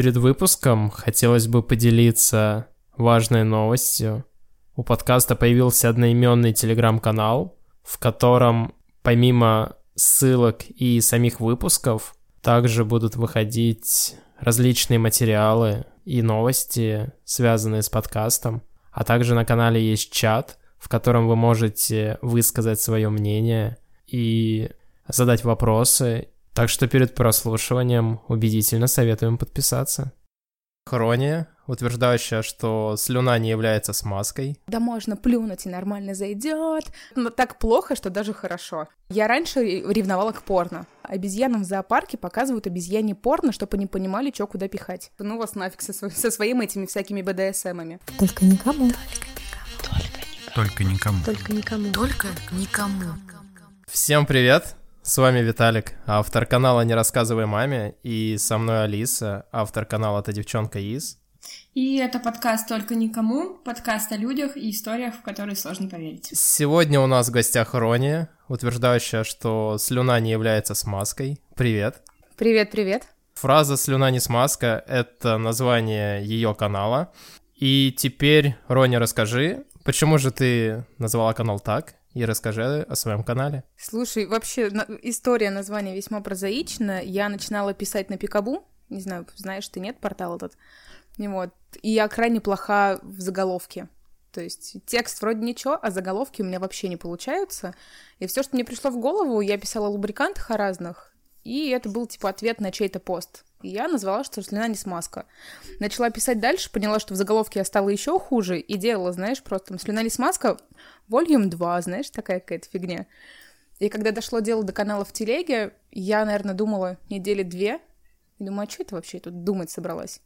Перед выпуском хотелось бы поделиться важной новостью. У подкаста появился одноименный телеграм-канал, в котором помимо ссылок и самих выпусков также будут выходить различные материалы и новости, связанные с подкастом. А также на канале есть чат, в котором вы можете высказать свое мнение и задать вопросы. Так что перед прослушиванием убедительно советуем подписаться. Хрония, утверждающая, что слюна не является смазкой. Да можно плюнуть и нормально зайдет. Но так плохо, что даже хорошо. Я раньше ревновала к порно. Обезьянам в зоопарке показывают обезьяне порно, чтобы они понимали, что куда пихать. Ну вас нафиг со, сво- со своими этими всякими БДСМами. Только никому. Только никому. Только никому. Только никому. Всем привет! С вами Виталик, автор канала «Не рассказывай маме», и со мной Алиса, автор канала «Это девчонка из». И это подкаст «Только никому», подкаст о людях и историях, в которые сложно поверить. Сегодня у нас в гостях Рония, утверждающая, что слюна не является смазкой. Привет! Привет-привет. Фраза «слюна не смазка» — это название ее канала. И теперь, Роня, расскажи, почему же ты назвала канал так? И расскажи о своем канале. Слушай, вообще на- история названия весьма прозаична. Я начинала писать на Пикабу. Не знаю, знаешь ты, нет, портал этот. И вот. И я крайне плоха в заголовке. То есть текст вроде ничего, а заголовки у меня вообще не получаются. И все, что мне пришло в голову, я писала о лубрикантах о разных. И это был типа ответ на чей-то пост. И я назвала, что слюна не смазка. Начала писать дальше, поняла, что в заголовке я стала еще хуже, и делала, знаешь, просто там слюна не смазка, Volume 2, знаешь, такая какая-то фигня. И когда дошло дело до канала в телеге, я, наверное, думала недели две. И думаю, а что это вообще я тут думать собралась?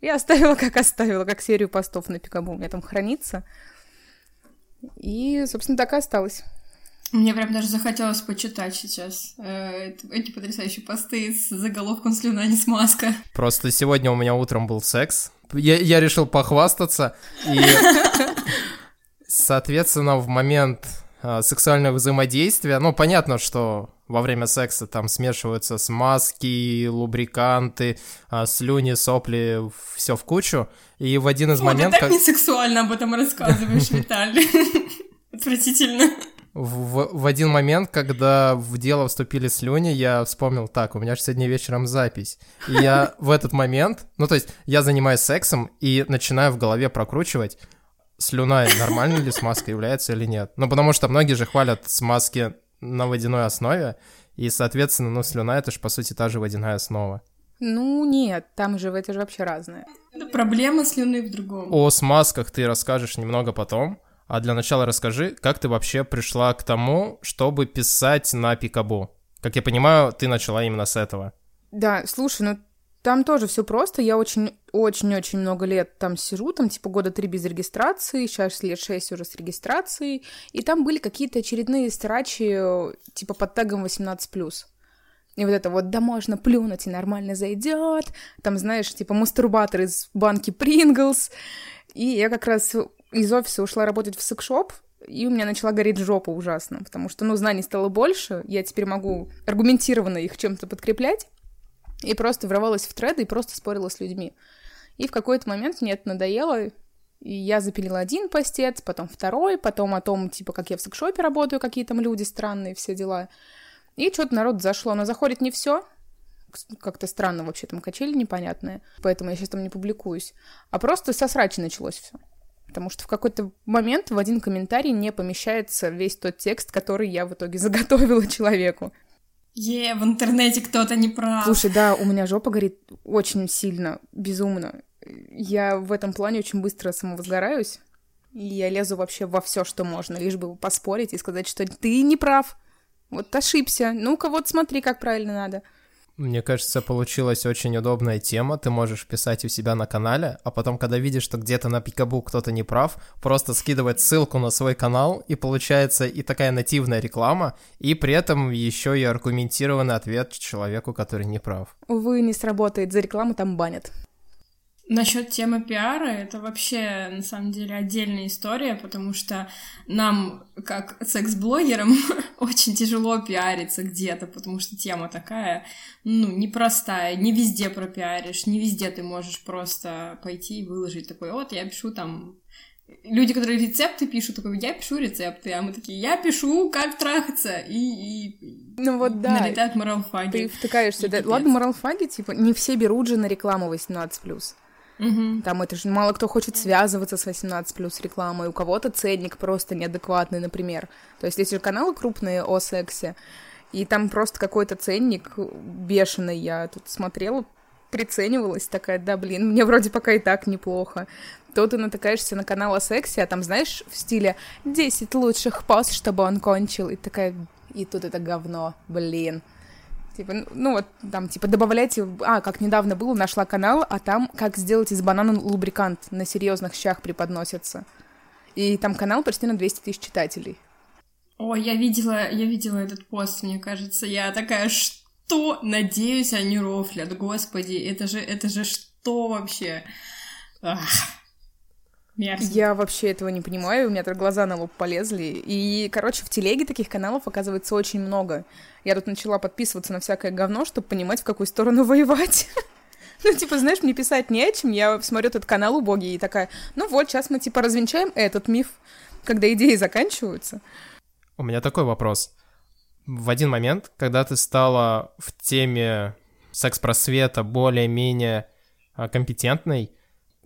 Я оставила, как оставила, как серию постов на Пикабу. У меня там хранится. И, собственно, так и осталось. Мне прям даже захотелось почитать сейчас э, эт- эти потрясающие посты с заголовком «Слюна не смазка». Просто сегодня у меня утром был секс. Я, я решил похвастаться. И, соответственно, в момент а, сексуального взаимодействия, ну, понятно, что во время секса там смешиваются смазки, лубриканты, а, слюни, сопли, все в кучу. И в один из О, ты моментов... так не сексуально об этом рассказываешь, Виталий. Отвратительно. В, в один момент, когда в дело вступили слюни, я вспомнил, так, у меня же сегодня вечером запись. И я в этот момент, ну то есть я занимаюсь сексом и начинаю в голове прокручивать, слюна нормально ли смазка является или нет. Ну потому что многие же хвалят смазки на водяной основе, и, соответственно, ну слюна это же по сути та же водяная основа. Ну, нет, там же это же вообще разное. Это проблема слюны в другом. О смазках ты расскажешь немного потом, а для начала расскажи, как ты вообще пришла к тому, чтобы писать на Пикабу. Как я понимаю, ты начала именно с этого. Да, слушай, ну там тоже все просто. Я очень-очень-очень много лет там сижу, там типа года три без регистрации, сейчас лет шесть уже с регистрацией. И там были какие-то очередные страчи, типа под тегом 18+. И вот это вот, да можно плюнуть и нормально зайдет. Там, знаешь, типа мастурбатор из банки Принглс. И я как раз из офиса ушла работать в секшоп, и у меня начала гореть жопа ужасно, потому что, ну, знаний стало больше, я теперь могу аргументированно их чем-то подкреплять, и просто врывалась в треды и просто спорила с людьми. И в какой-то момент мне это надоело, и я запилила один постец, потом второй, потом о том, типа, как я в секшопе работаю, какие там люди странные, все дела. И что-то народ зашло, но заходит не все, как-то странно вообще, там качели непонятные, поэтому я сейчас там не публикуюсь. А просто со срачи началось все. Потому что в какой-то момент в один комментарий не помещается весь тот текст, который я в итоге заготовила человеку. Е, в интернете кто-то не прав. Слушай, да, у меня жопа горит очень сильно, безумно. Я в этом плане очень быстро самовозгораюсь. И я лезу вообще во все, что можно, лишь бы поспорить и сказать, что ты не прав. Вот ошибся. Ну-ка, вот смотри, как правильно надо. Мне кажется, получилась очень удобная тема. Ты можешь писать у себя на канале, а потом, когда видишь, что где-то на Пикабу кто-то не прав, просто скидывать ссылку на свой канал, и получается и такая нативная реклама, и при этом еще и аргументированный ответ человеку, который не прав. Увы, не сработает. За рекламу там банят. Насчет темы пиара, это вообще, на самом деле, отдельная история, потому что нам, как секс-блогерам, очень тяжело пиариться где-то, потому что тема такая, ну, непростая, не везде пропиаришь, не везде ты можешь просто пойти и выложить такой, вот, я пишу там люди, которые рецепты пишут, такой, я пишу рецепты, а мы такие, я пишу, как трахаться, и, и ну вот да. налетают моралфаги. Ты втыкаешься, да, ладно, моралфаги, типа, не все берут же на рекламу 18+. Угу. Там это же мало кто хочет связываться с 18 плюс рекламой, у кого-то ценник просто неадекватный, например. То есть эти каналы крупные о сексе, и там просто какой-то ценник бешеный, я тут смотрела, приценивалась, такая, да, блин, мне вроде пока и так неплохо. То ты натыкаешься на канал о сексе, а там, знаешь, в стиле 10 лучших поз, чтобы он кончил, и такая, и тут это говно, блин. Типа, ну вот там, типа, добавляйте... А, как недавно было, нашла канал, а там как сделать из банана лубрикант на серьезных щах преподносится. И там канал почти на 200 тысяч читателей. О, я видела, я видела этот пост, мне кажется. Я такая, что? Надеюсь, они рофлят. Господи, это же, это же что вообще? Ах. Мерзко. Я вообще этого не понимаю, у меня так глаза на лоб полезли. И, короче, в телеге таких каналов оказывается очень много. Я тут начала подписываться на всякое говно, чтобы понимать, в какую сторону воевать. Ну, типа, знаешь, мне писать не о чем, я смотрю этот канал убогий и такая, ну вот, сейчас мы, типа, развенчаем этот миф, когда идеи заканчиваются. У меня такой вопрос. В один момент, когда ты стала в теме секс-просвета более-менее а, компетентной,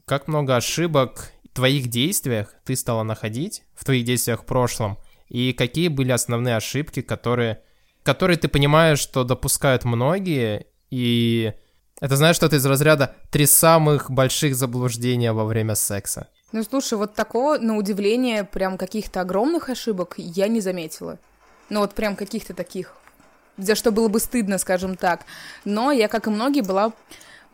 как много ошибок твоих действиях ты стала находить, в твоих действиях в прошлом, и какие были основные ошибки, которые, которые ты понимаешь, что допускают многие, и это знаешь что-то из разряда «три самых больших заблуждения во время секса». Ну, слушай, вот такого, на удивление, прям каких-то огромных ошибок я не заметила. Ну, вот прям каких-то таких, за что было бы стыдно, скажем так. Но я, как и многие, была...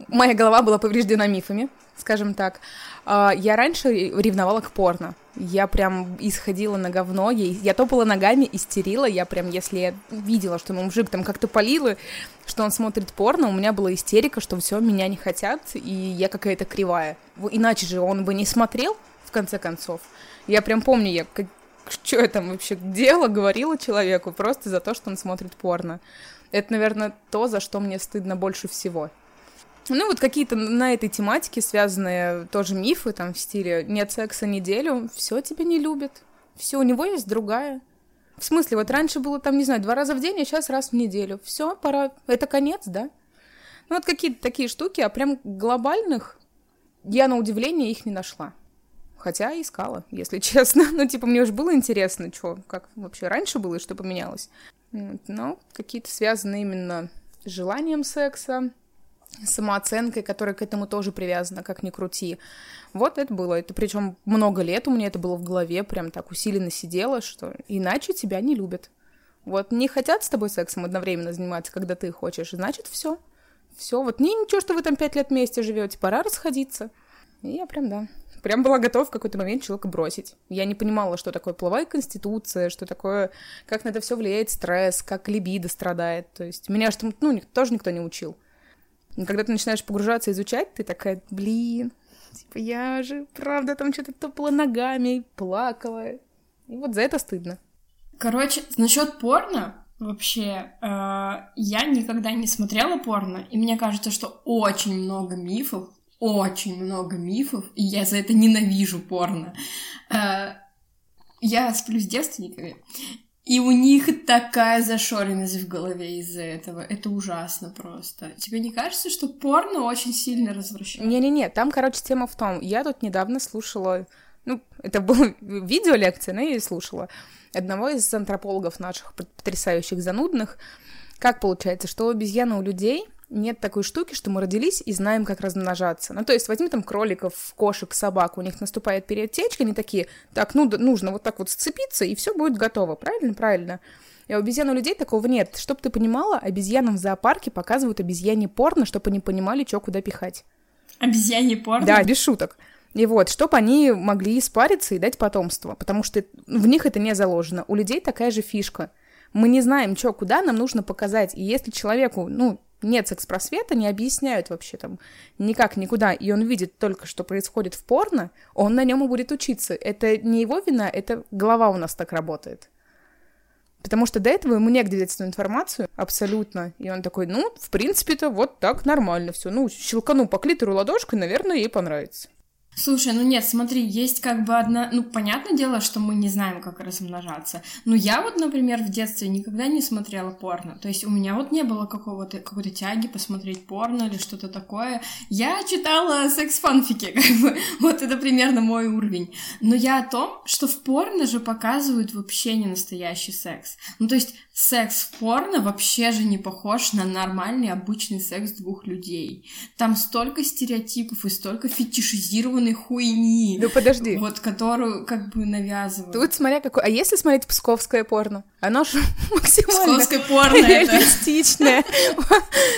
Моя голова была повреждена мифами, скажем так. А, я раньше ревновала к порно. Я прям исходила на говно, я топала ногами, истерила, я прям, если я видела, что мой мужик там как-то полил, что он смотрит порно, у меня была истерика, что все, меня не хотят, и я какая-то кривая. Иначе же он бы не смотрел, в конце концов. Я прям помню, я как, что я там вообще делала, говорила человеку просто за то, что он смотрит порно. Это, наверное, то, за что мне стыдно больше всего. Ну, вот какие-то на этой тематике связанные тоже мифы, там, в стиле «нет секса неделю», все тебя не любят, все, у него есть другая. В смысле, вот раньше было там, не знаю, два раза в день, а сейчас раз в неделю. Все, пора, это конец, да? Ну, вот какие-то такие штуки, а прям глобальных я, на удивление, их не нашла. Хотя искала, если честно. Ну, типа, мне уже было интересно, что, как вообще раньше было и что поменялось. Но какие-то связаны именно с желанием секса, самооценкой, которая к этому тоже привязана, как ни крути. Вот это было. Это причем много лет у меня это было в голове, прям так усиленно сидело, что иначе тебя не любят. Вот не хотят с тобой сексом одновременно заниматься, когда ты хочешь, значит все. Все, вот не ничего, что вы там пять лет вместе живете, пора расходиться. И я прям, да, прям была готова в какой-то момент человека бросить. Я не понимала, что такое половая конституция, что такое, как на это все влияет стресс, как либидо страдает. То есть меня что ну, тоже никто не учил. И когда ты начинаешь погружаться, изучать, ты такая, блин, типа я же, правда, там что-то топала ногами, плакала. И вот за это стыдно. Короче, насчет порно, вообще, э, я никогда не смотрела порно, и мне кажется, что очень много мифов, очень много мифов, и я за это ненавижу порно. Э, я сплю с девственниками, и у них такая зашоренность в голове из-за этого. Это ужасно просто. Тебе не кажется, что порно очень сильно развращает? Не-не-не, там, короче, тема в том. Я тут недавно слушала... Ну, это была видеолекция, но я и слушала. Одного из антропологов наших потрясающих занудных. Как получается, что у обезьяны у людей нет такой штуки, что мы родились и знаем, как размножаться. Ну, то есть возьми там кроликов, кошек, собак, у них наступает период течки, они такие, так, ну, нужно вот так вот сцепиться, и все будет готово. Правильно? Правильно. И у обезьян у людей такого нет. Чтоб ты понимала, обезьянам в зоопарке показывают обезьяне порно, чтобы они понимали, что куда пихать. Обезьяне порно? Да, без шуток. И вот, чтобы они могли испариться и дать потомство, потому что в них это не заложено. У людей такая же фишка. Мы не знаем, что, куда нам нужно показать. И если человеку, ну, нет секс-просвета, не объясняют вообще там никак, никуда, и он видит только, что происходит в порно, он на нем и будет учиться. Это не его вина, это голова у нас так работает. Потому что до этого ему негде взять эту информацию абсолютно. И он такой, ну, в принципе-то вот так нормально все. Ну, щелкану по клитору ладошкой, наверное, ей понравится. Слушай, ну нет, смотри, есть как бы одна... Ну, понятное дело, что мы не знаем, как размножаться. Но я вот, например, в детстве никогда не смотрела порно. То есть у меня вот не было какого-то какой-то тяги посмотреть порно или что-то такое. Я читала секс-фанфики, как бы. Вот это примерно мой уровень. Но я о том, что в порно же показывают вообще не настоящий секс. Ну, то есть секс в порно вообще же не похож на нормальный обычный секс двух людей. Там столько стереотипов и столько фетишизированных ебаной хуйни. Ну подожди. Вот, которую как бы навязывают. Тут смотря какой... А если смотреть псковское порно? Оно же максимально... Псковское порно. Реалистичное.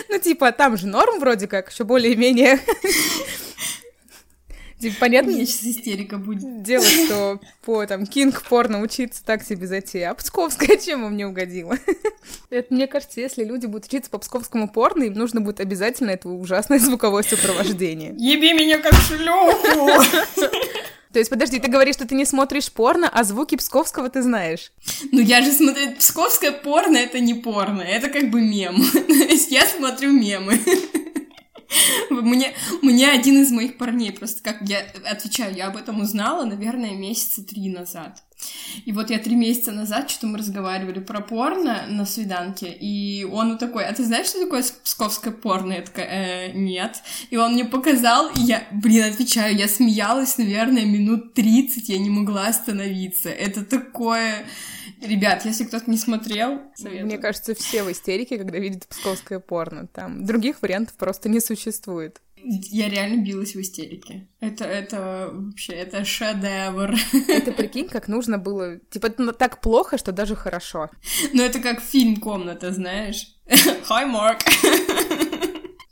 Ну типа там же норм вроде как, еще более-менее понятно? Мне сейчас истерика будет. Дело, что по там кинг порно учиться так себе затея. А Псковская чем вам не угодила? Это, мне кажется, если люди будут учиться по псковскому порно, им нужно будет обязательно это ужасное звуковое сопровождение. Еби меня как шлюху! То есть, подожди, ты говоришь, что ты не смотришь порно, а звуки псковского ты знаешь? Ну, я же смотрю... Псковское порно — это не порно, это как бы мем. То есть я смотрю мемы. Мне, мне один из моих парней, просто как я отвечаю, я об этом узнала, наверное, месяца три назад. И вот я три месяца назад что-то мы разговаривали про порно на свиданке, и он вот такой, а ты знаешь, что такое псковское порно? Я такая, э, нет. И он мне показал, и я, блин, отвечаю, я смеялась, наверное, минут 30, я не могла остановиться. Это такое... Ребят, если кто-то не смотрел, советую. Мне кажется, все в истерике, когда видят псковское порно. Там других вариантов просто не существует. Я реально билась в истерике. Это, это вообще, это шедевр. Это прикинь, как нужно было... Типа, это так плохо, что даже хорошо. Ну, это как фильм «Комната», знаешь? Hi, Mark.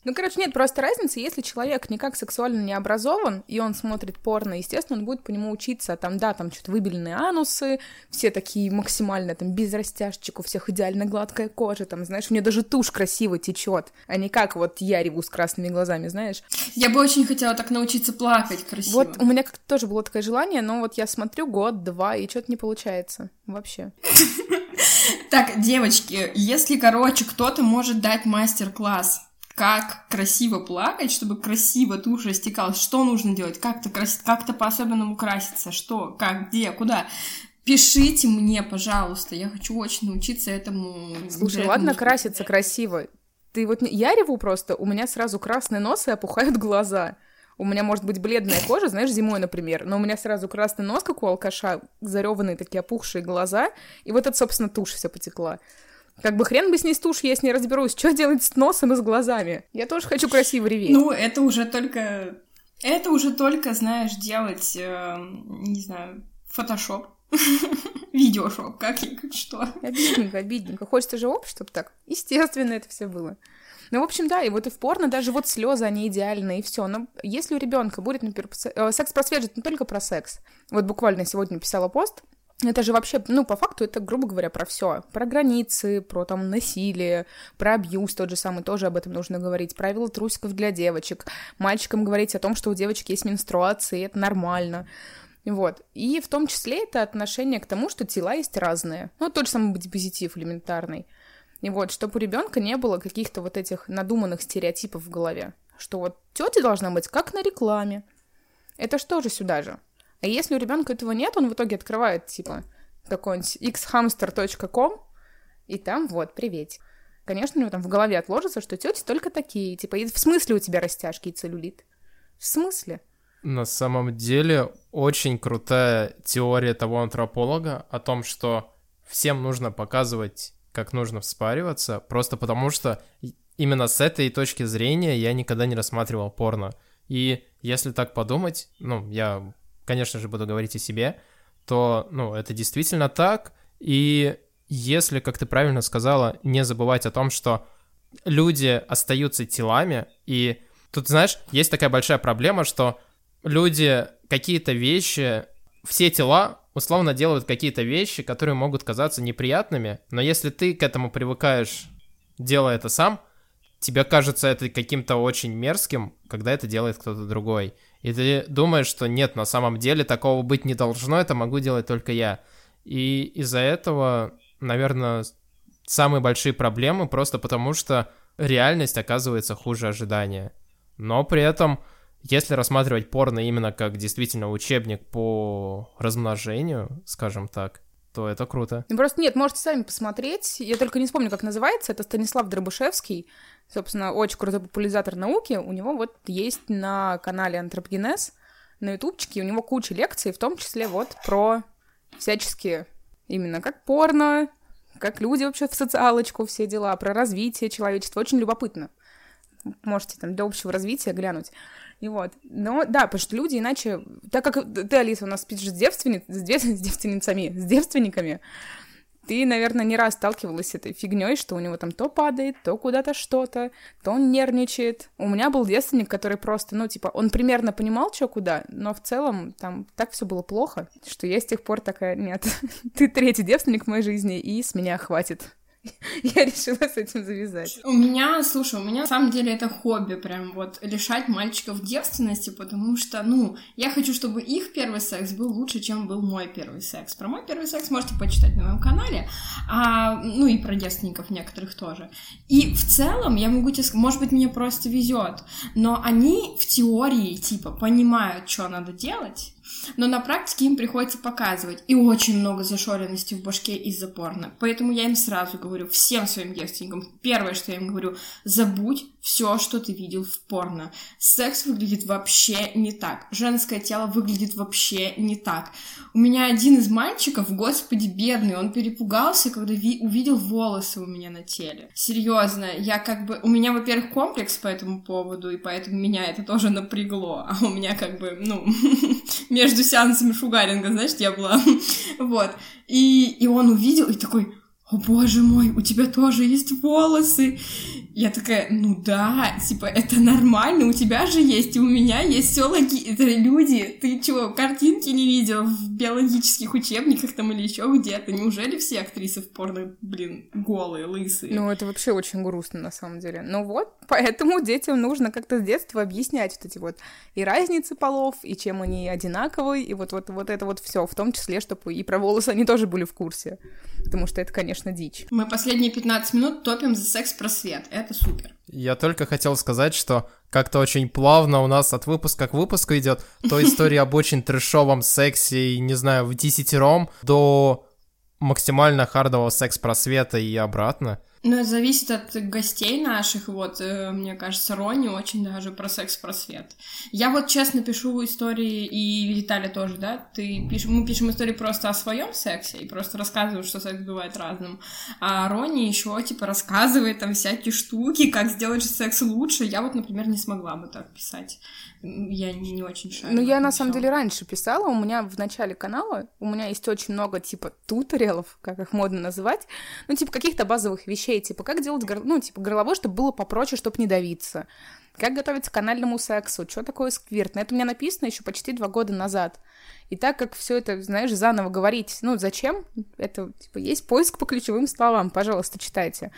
Ну, короче, нет, просто разница, если человек никак сексуально не образован, и он смотрит порно, естественно, он будет по нему учиться, там, да, там что-то выбеленные анусы, все такие максимально, там, без растяжечек, у всех идеально гладкая кожа, там, знаешь, у нее даже тушь красиво течет, а не как вот я реву с красными глазами, знаешь. Я бы очень хотела так научиться плакать красиво. Вот у меня как-то тоже было такое желание, но вот я смотрю год-два, и что-то не получается вообще. Так, девочки, если, короче, кто-то может дать мастер-класс как красиво плакать, чтобы красиво тушь растекалась, что нужно делать, как-то крас... как-то по-особенному краситься, что, как, где, куда. Пишите мне, пожалуйста, я хочу очень научиться этому. Слушай, ладно краситься красиво. Ты вот я реву просто, у меня сразу красный нос и опухают глаза. У меня может быть бледная кожа, знаешь, зимой, например, но у меня сразу красный нос, как у алкаша, зареванные такие опухшие глаза, и вот это, собственно, тушь вся потекла. Как бы хрен бы с ней стушь, я с ней разберусь. Что делать с носом и с глазами? Я тоже хочу красиво реветь. Ну, это уже только... Это уже только, знаешь, делать, э, не знаю, фотошоп. Видеошоп, как, как что. Обидненько, обидненько. Хочется же оп, чтобы так естественно это все было. Ну, в общем, да, и вот и в порно даже вот слезы, они идеальны, и все. Но если у ребенка будет, например, э, секс-просвет же не только про секс. Вот буквально сегодня писала пост, это же вообще, ну, по факту, это, грубо говоря, про все. Про границы, про там насилие, про абьюз тот же самый, тоже об этом нужно говорить. Правила трусиков для девочек. Мальчикам говорить о том, что у девочек есть менструации, это нормально. Вот. И в том числе это отношение к тому, что тела есть разные. Ну, тот же самый позитив элементарный. И вот, чтобы у ребенка не было каких-то вот этих надуманных стереотипов в голове. Что вот тетя должна быть как на рекламе. Это что же сюда же? А если у ребенка этого нет, он в итоге открывает, типа, какой-нибудь xhamster.com, и там вот, привет. Конечно, у него там в голове отложится, что тети только такие. Типа, в смысле у тебя растяжки и целлюлит? В смысле? На самом деле, очень крутая теория того антрополога о том, что всем нужно показывать, как нужно вспариваться, просто потому что именно с этой точки зрения я никогда не рассматривал порно. И если так подумать, ну, я конечно же, буду говорить о себе, то, ну, это действительно так. И если, как ты правильно сказала, не забывать о том, что люди остаются телами, и тут, знаешь, есть такая большая проблема, что люди какие-то вещи, все тела условно делают какие-то вещи, которые могут казаться неприятными, но если ты к этому привыкаешь, делая это сам, тебе кажется это каким-то очень мерзким, когда это делает кто-то другой. И ты думаешь, что нет, на самом деле такого быть не должно, это могу делать только я. И из-за этого, наверное, самые большие проблемы просто потому, что реальность оказывается хуже ожидания. Но при этом, если рассматривать порно именно как действительно учебник по размножению, скажем так, то это круто. Ну, просто нет, можете сами посмотреть. Я только не вспомню, как называется. Это Станислав Дробышевский. Собственно, очень крутой популяризатор науки. У него вот есть на канале Антропогенез на ютубчике. У него куча лекций, в том числе вот про всяческие именно как порно, как люди вообще в социалочку, все дела, про развитие человечества. Очень любопытно. Можете там для общего развития глянуть. И вот. Но да, потому что люди иначе... Так как ты, Алиса, у нас спишь с, девственниц, с, дев... с девственницами, с девственниками, ты, наверное, не раз сталкивалась с этой фигней, что у него там то падает, то куда-то что-то, то он нервничает. У меня был девственник, который просто, ну, типа, он примерно понимал, что куда, но в целом там так все было плохо, что я с тех пор такая, нет, ты третий девственник в моей жизни, и с меня хватит. я решила с этим завязать. У меня, слушай, у меня на самом деле это хобби, прям вот лишать мальчиков девственности, потому что, ну, я хочу, чтобы их первый секс был лучше, чем был мой первый секс. Про мой первый секс можете почитать на моем канале, а, ну и про девственников некоторых тоже. И в целом я могу тебе сказать, может быть, мне просто везет, но они в теории, типа, понимают, что надо делать, но на практике им приходится показывать. И очень много зашоренности в башке из-за порно. Поэтому я им сразу говорю, всем своим девственникам, первое, что я им говорю, забудь все, что ты видел в порно. Секс выглядит вообще не так. Женское тело выглядит вообще не так. У меня один из мальчиков, господи, бедный, он перепугался, когда ви- увидел волосы у меня на теле. Серьезно, я как бы... У меня, во-первых, комплекс по этому поводу, и поэтому меня это тоже напрягло. А у меня как бы, ну, между сеансами шугаринга, знаешь, я была. вот. И, и он увидел и такой, о боже мой, у тебя тоже есть волосы. Я такая, ну да, типа, это нормально, у тебя же есть, и у меня есть все логи... Это люди, ты чего, картинки не видел в биологических учебниках там или еще где-то? Неужели все актрисы в порно, блин, голые, лысые? Ну, это вообще очень грустно, на самом деле. Ну вот, поэтому детям нужно как-то с детства объяснять вот эти вот и разницы полов, и чем они одинаковые, и вот, вот, вот это вот все, в том числе, чтобы и про волосы они тоже были в курсе. Потому что это, конечно, дичь. Мы последние 15 минут топим за секс-просвет это супер. Я только хотел сказать, что как-то очень плавно у нас от выпуска к выпуску идет то история об очень трешовом сексе и, не знаю, в десятером до максимально хардового секс-просвета и обратно. Ну, это зависит от гостей наших, вот, э, мне кажется, Рони очень даже про секс-просвет. Я вот честно пишу истории, и Виталия тоже, да, ты пиш... мы пишем истории просто о своем сексе, и просто рассказываем, что секс бывает разным. А Рони еще, типа, рассказывает там всякие штуки, как сделать секс лучше. Я вот, например, не смогла бы так писать. Я не, не очень шарю. Ну, я на самом деле раньше писала, у меня в начале канала, у меня есть очень много, типа, туториалов, как их модно называть, ну, типа, каких-то базовых вещей, типа, как делать, гор... ну, типа, горловой, чтобы было попроще, чтобы не давиться, как готовиться к канальному сексу, что такое сквирт. На это у меня написано еще почти два года назад. И так как все это, знаешь, заново говорить, ну, зачем? Это, типа, есть поиск по ключевым словам, пожалуйста, читайте.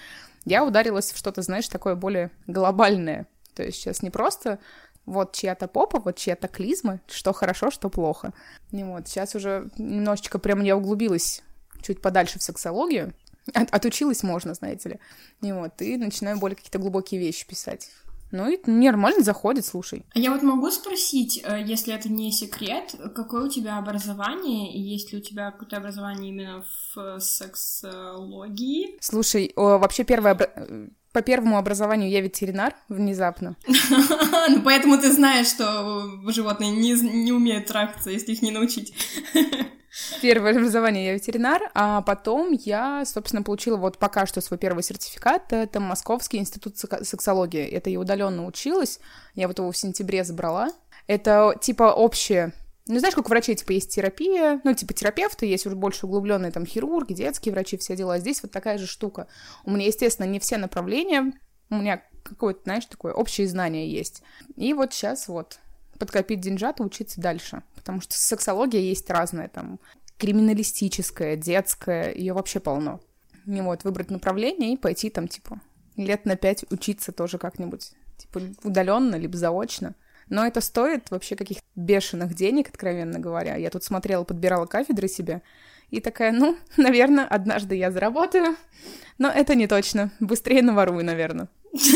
Я ударилась в что-то, знаешь, такое более глобальное. То есть сейчас не просто вот чья-то попа, вот чья-то клизма, что хорошо, что плохо. И вот, сейчас уже немножечко прям я углубилась чуть подальше в сексологию, От, отучилась можно, знаете ли. И вот, и начинаю более какие-то глубокие вещи писать. Ну и нормально заходит, слушай. А я вот могу спросить, э, если это не секрет, какое у тебя образование, и есть ли у тебя какое-то образование именно в сексологии? Слушай, вообще первое по первому образованию я ветеринар внезапно. Ну, поэтому ты знаешь, что животные не, не умеют трахаться, если их не научить. Первое образование я ветеринар, а потом я, собственно, получила вот пока что свой первый сертификат. Это Московский институт сексологии. Это я удаленно училась. Я вот его в сентябре забрала. Это типа общее ну, знаешь, как у врачей, типа, есть терапия, ну, типа, терапевты, есть уже больше углубленные, там, хирурги, детские врачи, все дела. Здесь вот такая же штука. У меня, естественно, не все направления, у меня какое-то, знаешь, такое общее знание есть. И вот сейчас вот подкопить деньжат и учиться дальше. Потому что сексология есть разная, там, криминалистическая, детская, ее вообще полно. И вот выбрать направление и пойти там, типа, лет на пять учиться тоже как-нибудь, типа удаленно, либо заочно. Но это стоит вообще каких-то бешеных денег, откровенно говоря. Я тут смотрела, подбирала кафедры себе, и такая, ну, наверное, однажды я заработаю. Но это не точно. Быстрее наворую, наверное.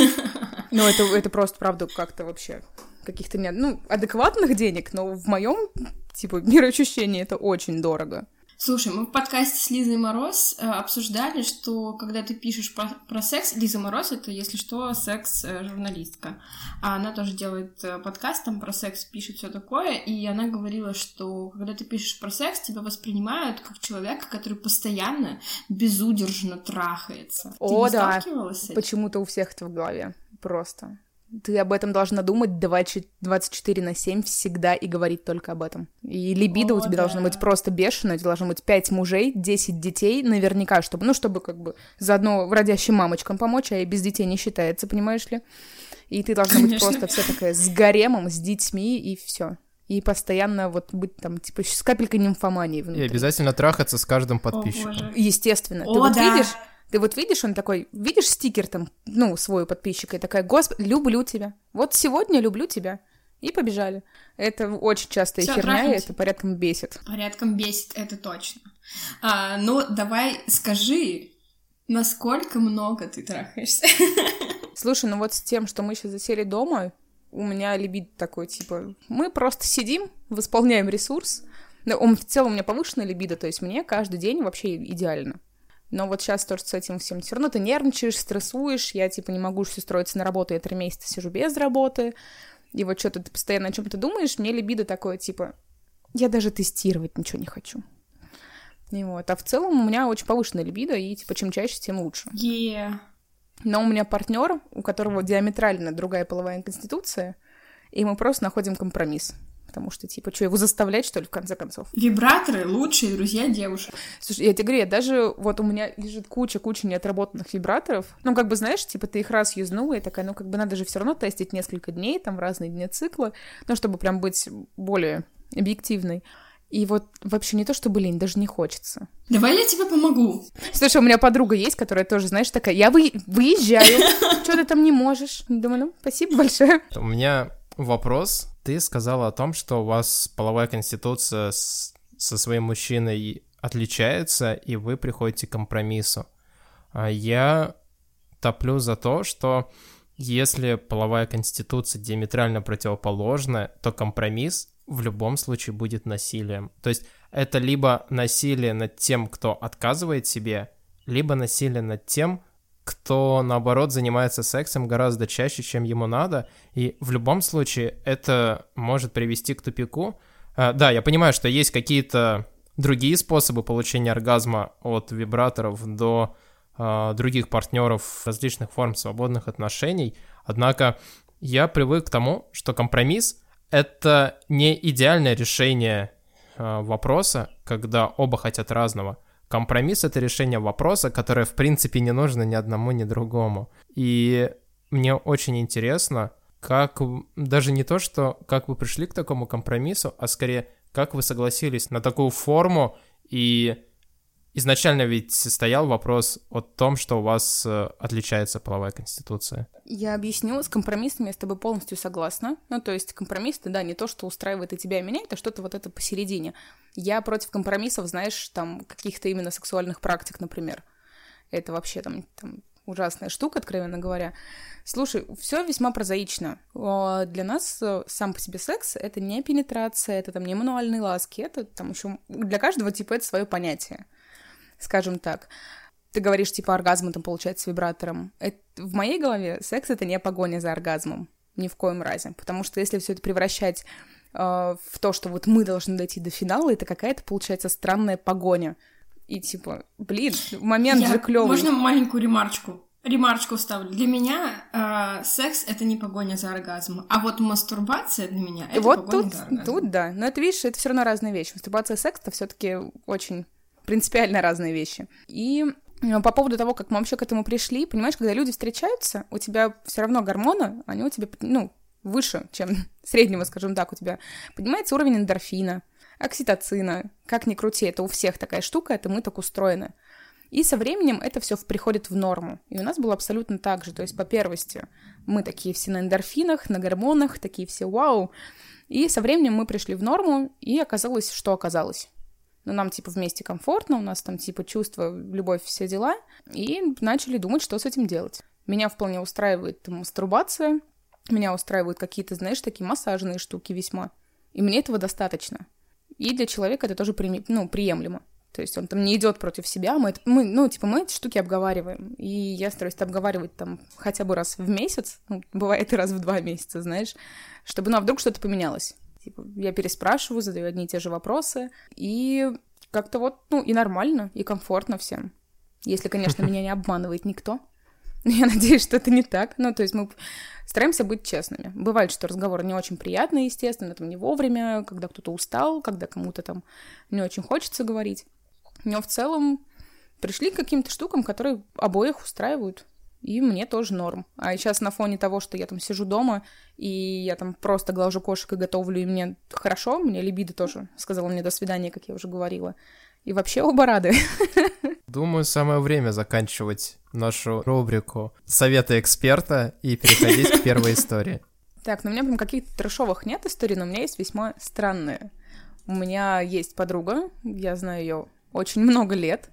Ну, это, это просто, правда, как-то вообще каких-то ну, адекватных денег, но в моем, типа, мироощущении это очень дорого. Слушай, мы в подкасте с Лизой Мороз э, обсуждали, что когда ты пишешь про, про секс, Лиза Мороз это, если что, секс-журналистка. А она тоже делает э, подкаст там про секс, пишет все такое, и она говорила, что когда ты пишешь про секс, тебя воспринимают как человека, который постоянно безудержно трахается. О, ты да. с Почему-то у всех это в голове. Просто. Ты об этом должна думать 24 на 7 всегда и говорить только об этом. И либидо О, у тебя да. должно быть просто бешеное, у тебя должно быть 5 мужей, 10 детей, наверняка, чтобы, ну, чтобы как бы заодно родящим мамочкам помочь, а и без детей не считается, понимаешь ли? И ты должна Конечно. быть просто вся такая с гаремом, с детьми, и все. И постоянно вот быть там, типа, с капелькой нимфомании внутри. И обязательно трахаться с каждым подписчиком. О, Естественно. О, ты вот да. видишь, ты вот видишь, он такой, видишь стикер там, ну, свой подписчика, и такая, господи, люблю тебя. Вот сегодня люблю тебя. И побежали. Это очень частая Всё, херня, трахнуть. и это порядком бесит. Порядком бесит, это точно. А, ну, давай скажи, насколько много ты трахаешься? Слушай, ну вот с тем, что мы сейчас засели дома, у меня либид такой, типа, мы просто сидим, восполняем ресурс. Он, в целом у меня повышенная либидо, то есть мне каждый день вообще идеально. Но вот сейчас тоже с этим всем все равно ты нервничаешь, стрессуешь. Я, типа, не могу все строиться на работу, я три месяца сижу без работы. И вот что-то ты постоянно о чем-то думаешь, мне либидо такое, типа, я даже тестировать ничего не хочу. И вот. А в целом у меня очень повышенная либидо, и, типа, чем чаще, тем лучше. Yeah. Но у меня партнер, у которого диаметрально другая половая конституция, и мы просто находим компромисс. Потому что, типа, что, его заставлять, что ли, в конце концов? Вибраторы — лучшие друзья девушек. Слушай, я тебе говорю, я даже... Вот у меня лежит куча-куча неотработанных вибраторов. Ну, как бы, знаешь, типа, ты их раз юзнула, и такая, ну, как бы надо же все равно тестить несколько дней, там, в разные дни цикла, ну, чтобы прям быть более объективной. И вот вообще не то, что, блин, даже не хочется. Давай я тебе помогу. Слушай, у меня подруга есть, которая тоже, знаешь, такая, я вы... выезжаю, что ты там не можешь. Думаю, ну, спасибо большое. У меня вопрос. Ты сказала о том, что у вас половая конституция с, со своим мужчиной отличается, и вы приходите к компромиссу. А я топлю за то, что если половая конституция диаметрально противоположна, то компромисс в любом случае будет насилием. То есть это либо насилие над тем, кто отказывает себе, либо насилие над тем, кто, наоборот, занимается сексом гораздо чаще, чем ему надо, и в любом случае это может привести к тупику. А, да, я понимаю, что есть какие-то другие способы получения оргазма от вибраторов до а, других партнеров различных форм свободных отношений, однако я привык к тому, что компромисс — это не идеальное решение а, вопроса, когда оба хотят разного — Компромисс — это решение вопроса, которое, в принципе, не нужно ни одному, ни другому. И мне очень интересно, как даже не то, что как вы пришли к такому компромиссу, а скорее, как вы согласились на такую форму и Изначально ведь стоял вопрос о том, что у вас э, отличается половая конституция. Я объясню, с компромиссами я с тобой полностью согласна. Ну, то есть компромисс, да, не то, что устраивает и тебя, и меня, это что-то вот это посередине. Я против компромиссов, знаешь, там, каких-то именно сексуальных практик, например. Это вообще там, там ужасная штука, откровенно говоря. Слушай, все весьма прозаично. Для нас э, сам по себе секс — это не пенетрация, это там не мануальные ласки, это там еще для каждого типа это свое понятие скажем так. Ты говоришь, типа, оргазм там получается вибратором. Это, в моей голове секс — это не погоня за оргазмом. Ни в коем разе. Потому что если все это превращать э, в то, что вот мы должны дойти до финала, это какая-то, получается, странная погоня. И типа, блин, момент Я... же клевый. Можно маленькую ремарочку? Ремарочку вставлю. Для меня э, секс это не погоня за оргазмом, а вот мастурбация для меня это вот погоня тут, за оргазмом. Тут да. Но это видишь, это все равно разные вещи. Мастурбация и секс это все-таки очень принципиально разные вещи. И э, по поводу того, как мы вообще к этому пришли, понимаешь, когда люди встречаются, у тебя все равно гормоны, они у тебя, ну, выше, чем среднего, скажем так, у тебя поднимается уровень эндорфина, окситоцина, как ни крути, это у всех такая штука, это мы так устроены. И со временем это все приходит в норму. И у нас было абсолютно так же. То есть, по первости, мы такие все на эндорфинах, на гормонах, такие все вау. И со временем мы пришли в норму, и оказалось, что оказалось. Ну, нам, типа, вместе комфортно, у нас там, типа, чувство, любовь, все дела. И начали думать, что с этим делать. Меня вполне устраивает там, мастурбация, меня устраивают какие-то, знаешь, такие массажные штуки весьма. И мне этого достаточно. И для человека это тоже при... ну, приемлемо. То есть он там не идет против себя, мы, это, мы, ну, типа, мы эти штуки обговариваем. И я стараюсь это обговаривать там хотя бы раз в месяц, ну, бывает и раз в два месяца, знаешь, чтобы, ну, а вдруг что-то поменялось. Типа, я переспрашиваю, задаю одни и те же вопросы, и как-то вот, ну, и нормально, и комфортно всем. Если, конечно, меня не обманывает никто. Я надеюсь, что это не так. Ну, то есть мы стараемся быть честными. Бывает, что разговор не очень приятный, естественно, там не вовремя, когда кто-то устал, когда кому-то там не очень хочется говорить. Но в целом пришли к каким-то штукам, которые обоих устраивают. И мне тоже норм. А сейчас на фоне того, что я там сижу дома, и я там просто глажу кошек и готовлю, и мне хорошо, мне либидо тоже сказала мне до свидания, как я уже говорила. И вообще оба рады. Думаю, самое время заканчивать нашу рубрику «Советы эксперта» и переходить к первой истории. Так, ну у меня прям каких-то трешовых нет историй, но у меня есть весьма странные. У меня есть подруга, я знаю ее очень много лет.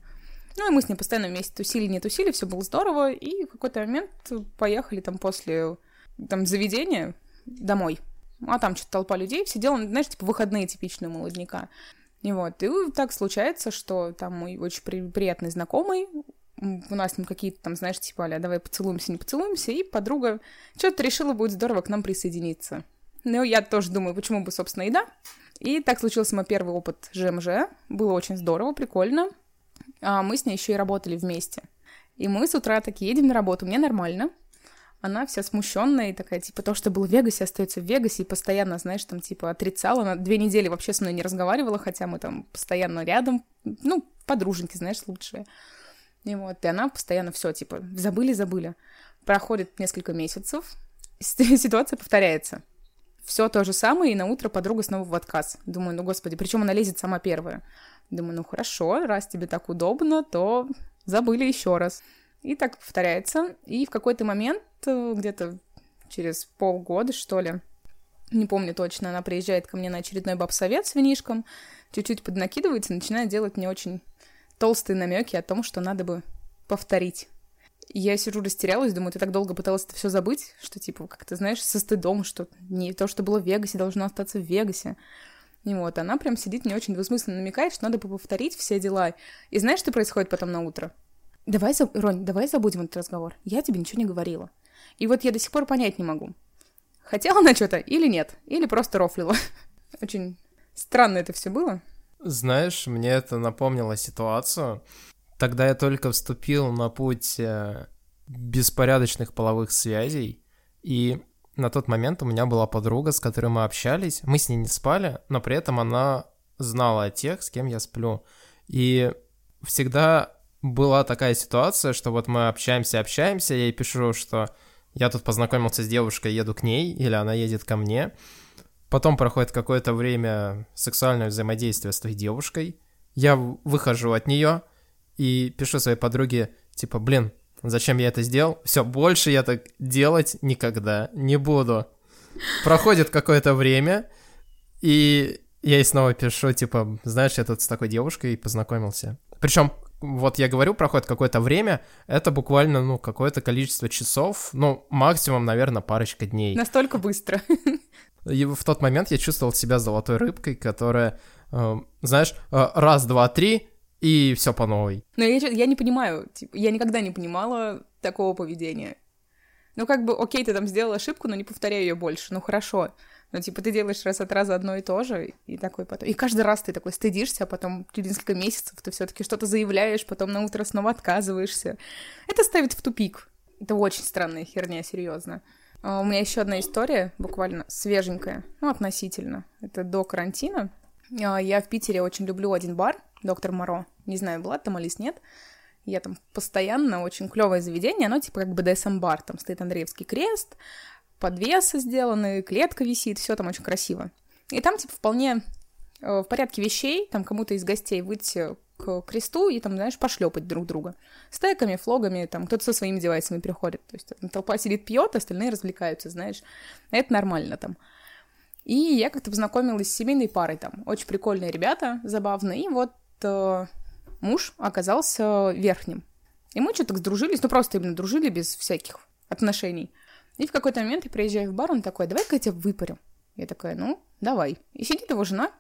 Ну, и мы с ней постоянно вместе тусили, не тусили, все было здорово. И в какой-то момент поехали там после там заведения домой. А там что-то толпа людей, все делали, знаешь, типа выходные типичные молодняка. И вот, и так случается, что там мой очень при- приятный знакомый, у нас там какие-то там, знаешь, типа, а давай поцелуемся, не поцелуемся, и подруга что-то решила, будет здорово к нам присоединиться. Ну, я тоже думаю, почему бы, собственно, и да. И так случился мой первый опыт ЖМЖ. Было очень здорово, прикольно. А мы с ней еще и работали вместе. И мы с утра такие едем на работу, мне нормально. Она вся смущенная и такая, типа, то, что было в Вегасе, остается в Вегасе, и постоянно, знаешь, там, типа, отрицала. Она две недели вообще со мной не разговаривала, хотя мы там постоянно рядом, ну, подруженьки, знаешь, лучшие. И вот, и она постоянно все, типа, забыли, забыли. Проходит несколько месяцев, ситуация повторяется все то же самое, и на утро подруга снова в отказ. Думаю, ну господи, причем она лезет сама первая. Думаю, ну хорошо, раз тебе так удобно, то забыли еще раз. И так повторяется. И в какой-то момент, э, где-то через полгода, что ли, не помню точно, она приезжает ко мне на очередной бабсовет с винишком, чуть-чуть поднакидывается начинает делать мне очень толстые намеки о том, что надо бы повторить я сижу растерялась, думаю, ты так долго пыталась это все забыть, что, типа, как ты знаешь, со стыдом, что не то, что было в Вегасе, должно остаться в Вегасе. И вот, она прям сидит, не очень двусмысленно намекает, что надо бы повторить все дела. И знаешь, что происходит потом на утро? Давай, за... Ронь, давай забудем этот разговор. Я тебе ничего не говорила. И вот я до сих пор понять не могу. Хотела она что-то или нет? Или просто рофлила? Очень странно это все было. Знаешь, мне это напомнило ситуацию, Тогда я только вступил на путь э, беспорядочных половых связей, и на тот момент у меня была подруга, с которой мы общались. Мы с ней не спали, но при этом она знала о тех, с кем я сплю. И всегда была такая ситуация, что вот мы общаемся, общаемся, я ей пишу, что я тут познакомился с девушкой, еду к ней, или она едет ко мне. Потом проходит какое-то время сексуальное взаимодействие с той девушкой. Я выхожу от нее, и пишу своей подруге, типа, блин, зачем я это сделал? Все, больше я так делать никогда не буду. Проходит какое-то время, и я ей снова пишу, типа, знаешь, я тут с такой девушкой познакомился. Причем, вот я говорю, проходит какое-то время, это буквально, ну, какое-то количество часов, ну, максимум, наверное, парочка дней. Настолько быстро. И в тот момент я чувствовал себя золотой рыбкой, которая, э, знаешь, э, раз, два, три, и все по новой. Но я, я не понимаю, типа, я никогда не понимала такого поведения. Ну, как бы, окей, ты там сделал ошибку, но не повторяй ее больше. Ну, хорошо. Но, типа, ты делаешь раз от раза одно и то же, и такой потом... И каждый раз ты такой стыдишься, а потом через несколько месяцев ты все таки что-то заявляешь, потом на утро снова отказываешься. Это ставит в тупик. Это очень странная херня, серьезно. А у меня еще одна история, буквально свеженькая, ну, относительно. Это до карантина. А, я в Питере очень люблю один бар, доктор Моро. Не знаю, была там или нет. Я там постоянно, очень клевое заведение, оно типа как БДСМ-бар, там стоит Андреевский крест, подвесы сделаны, клетка висит, все там очень красиво. И там типа вполне э, в порядке вещей, там кому-то из гостей выйти к кресту и там, знаешь, пошлепать друг друга. Стеками, флогами, там кто-то со своими девайсами приходит. То есть толпа сидит, пьет, остальные развлекаются, знаешь. Это нормально там. И я как-то познакомилась с семейной парой там. Очень прикольные ребята, забавные. И вот э, муж оказался верхним. И мы что-то сдружились, ну просто именно дружили без всяких отношений. И в какой-то момент я приезжаю в бар, он такой, давай-ка я тебя выпарю. Я такая, ну, давай. И сидит его жена,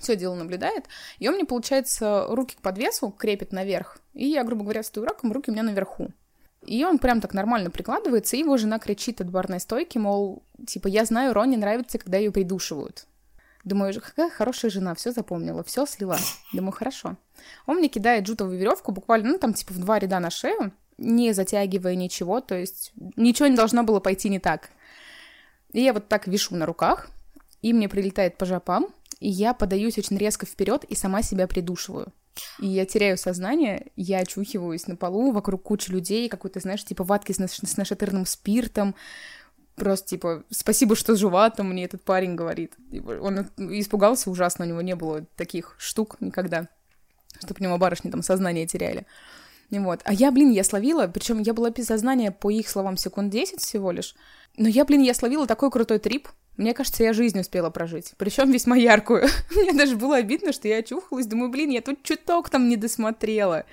все дело наблюдает, и он мне, получается, руки к подвесу крепит наверх, и я, грубо говоря, стою раком, руки у меня наверху. И он прям так нормально прикладывается, и его жена кричит от барной стойки, мол, типа, я знаю, Роне нравится, когда ее придушивают. Думаю, какая хорошая жена, все запомнила, все слила. Думаю, хорошо. Он мне кидает джутовую веревку буквально, ну, там, типа, в два ряда на шею, не затягивая ничего, то есть ничего не должно было пойти не так. И я вот так вишу на руках, и мне прилетает по жопам, и я подаюсь очень резко вперед и сама себя придушиваю. И я теряю сознание, я очухиваюсь на полу, вокруг куча людей, какой-то, знаешь, типа ватки с, наш- с нашатырным спиртом, просто, типа, спасибо, что жива, там мне этот парень говорит. Типа, он испугался ужасно, у него не было таких штук никогда, чтобы у него барышни там сознание теряли. Вот. А я, блин, я словила, причем я была без сознания, по их словам, секунд 10 всего лишь, но я, блин, я словила такой крутой трип, мне кажется, я жизнь успела прожить, причем весьма яркую. Мне даже было обидно, что я очухалась, думаю, блин, я тут чуток там не досмотрела.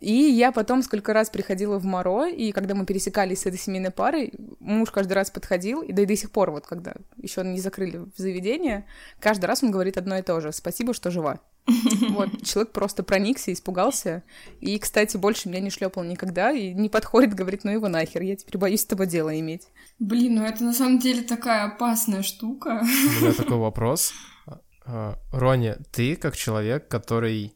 И я потом сколько раз приходила в Моро, и когда мы пересекались с этой семейной парой, муж каждый раз подходил, и да и до сих пор, вот когда еще не закрыли в заведение, каждый раз он говорит одно и то же. Спасибо, что жива. Вот, человек просто проникся, испугался. И, кстати, больше меня не шлепал никогда, и не подходит, говорит, ну его нахер, я теперь боюсь с тобой дело иметь. Блин, ну это на самом деле такая опасная штука. У меня такой вопрос. А, Рони, ты как человек, который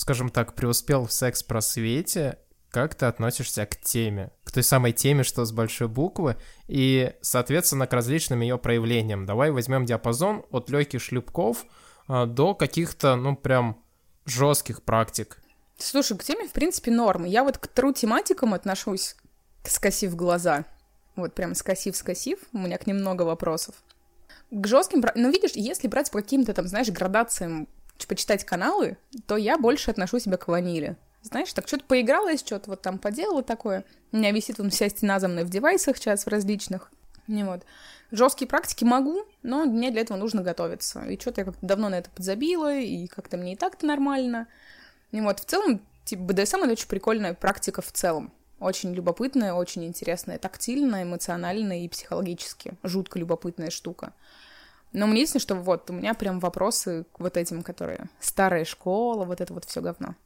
скажем так, преуспел в секс-просвете, как ты относишься к теме, к той самой теме, что с большой буквы, и, соответственно, к различным ее проявлениям. Давай возьмем диапазон от легких шлепков а, до каких-то, ну, прям жестких практик. Слушай, к теме, в принципе, норм. Я вот к тру тематикам отношусь, скосив глаза. Вот прям скосив-скосив, у меня к ним много вопросов. К жестким, ну видишь, если брать по каким-то там, знаешь, градациям почитать каналы, то я больше отношу себя к ваниле. Знаешь, так что-то поигралась, что-то вот там поделала такое. У меня висит вон вся стена за мной в девайсах сейчас, в различных. Не вот. Жесткие практики могу, но мне для этого нужно готовиться. И что-то я как-то давно на это подзабила, и как-то мне и так-то нормально. И вот, в целом, типа, БДСМ — это очень прикольная практика в целом. Очень любопытная, очень интересная, тактильная, эмоциональная и психологически. Жутко любопытная штука. Но мне единственное, что вот у меня прям вопросы к вот этим, которые старая школа, вот это вот все говно.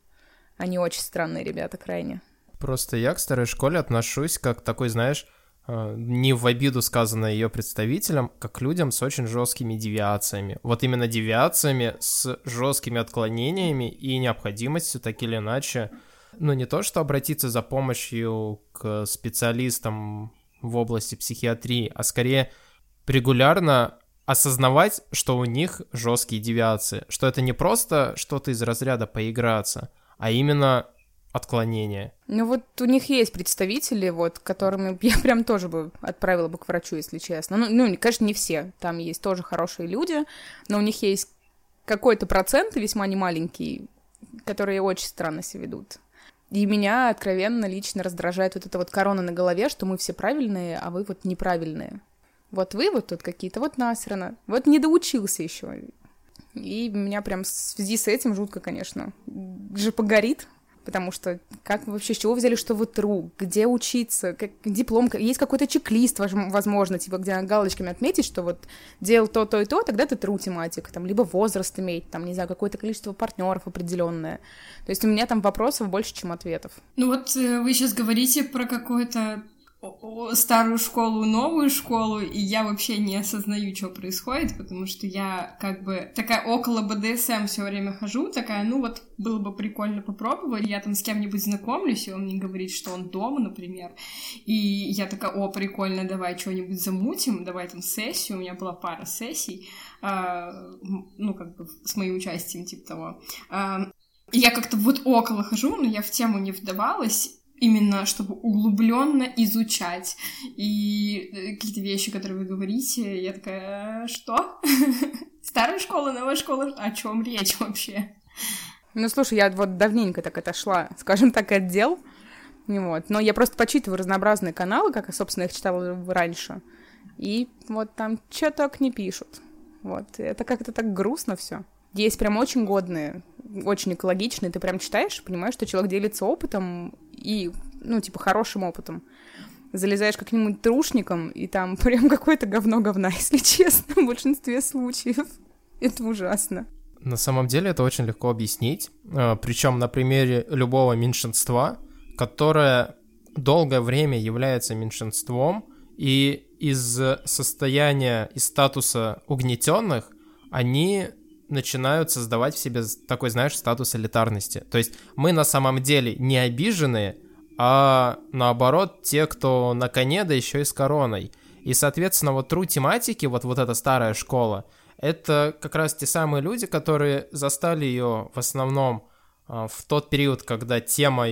Они очень странные ребята, крайне. Просто я к старой школе отношусь как такой, знаешь, э, не в обиду сказано ее представителям, как людям с очень жесткими девиациями. Вот именно девиациями с жесткими отклонениями и необходимостью так или иначе, ну не то что обратиться за помощью к специалистам в области психиатрии, а скорее регулярно осознавать, что у них жесткие девиации, что это не просто что-то из разряда поиграться, а именно отклонение. Ну вот у них есть представители, вот, которыми я прям тоже бы отправила бы к врачу, если честно. Ну, ну, конечно, не все. Там есть тоже хорошие люди, но у них есть какой-то процент, весьма немаленький, которые очень странно себя ведут. И меня откровенно лично раздражает вот эта вот корона на голове, что мы все правильные, а вы вот неправильные. Вот вы вот тут какие-то, вот насрано. Вот не доучился еще. И меня прям в связи с этим жутко, конечно, же погорит, потому что как вообще, с чего взяли, что вы тру, где учиться, как, диплом, есть какой-то чек-лист, возможно, типа, где галочками отметить, что вот делал то, то и то, тогда ты тру тематик, там, либо возраст иметь, там, не знаю, какое-то количество партнеров определенное. То есть у меня там вопросов больше, чем ответов. Ну вот э, вы сейчас говорите про какое-то старую школу, новую школу, и я вообще не осознаю, что происходит, потому что я как бы такая около БДСМ все время хожу, такая, ну вот было бы прикольно попробовать. Я там с кем-нибудь знакомлюсь, и он мне говорит, что он дома, например, и я такая, о, прикольно, давай что-нибудь замутим, давай там сессию, у меня была пара сессий, э, ну как бы с моим участием, типа того. Э, я как-то вот около хожу, но я в тему не вдавалась, именно чтобы углубленно изучать. И э, какие-то вещи, которые вы говорите, я такая, что? Старая школа, новая школа, о чем речь вообще? Ну, слушай, я вот давненько так отошла, скажем так, от дел. Вот. Но я просто почитываю разнообразные каналы, как, собственно, их читала раньше. И вот там что так не пишут. Вот. Это как-то так грустно все. Есть прям очень годные, очень экологичные. Ты прям читаешь, понимаешь, что человек делится опытом и, ну, типа, хорошим опытом. Залезаешь как-нибудь трушником, и там прям какое-то говно говна, если честно, в большинстве случаев. Это ужасно. На самом деле это очень легко объяснить, э, причем на примере любого меньшинства, которое долгое время является меньшинством, и из состояния, из статуса угнетенных они начинают создавать в себе такой, знаешь, статус элитарности. То есть мы на самом деле не обиженные, а наоборот те, кто на коне, да еще и с короной. И, соответственно, вот true тематики, вот, вот эта старая школа, это как раз те самые люди, которые застали ее в основном а, в тот период, когда тема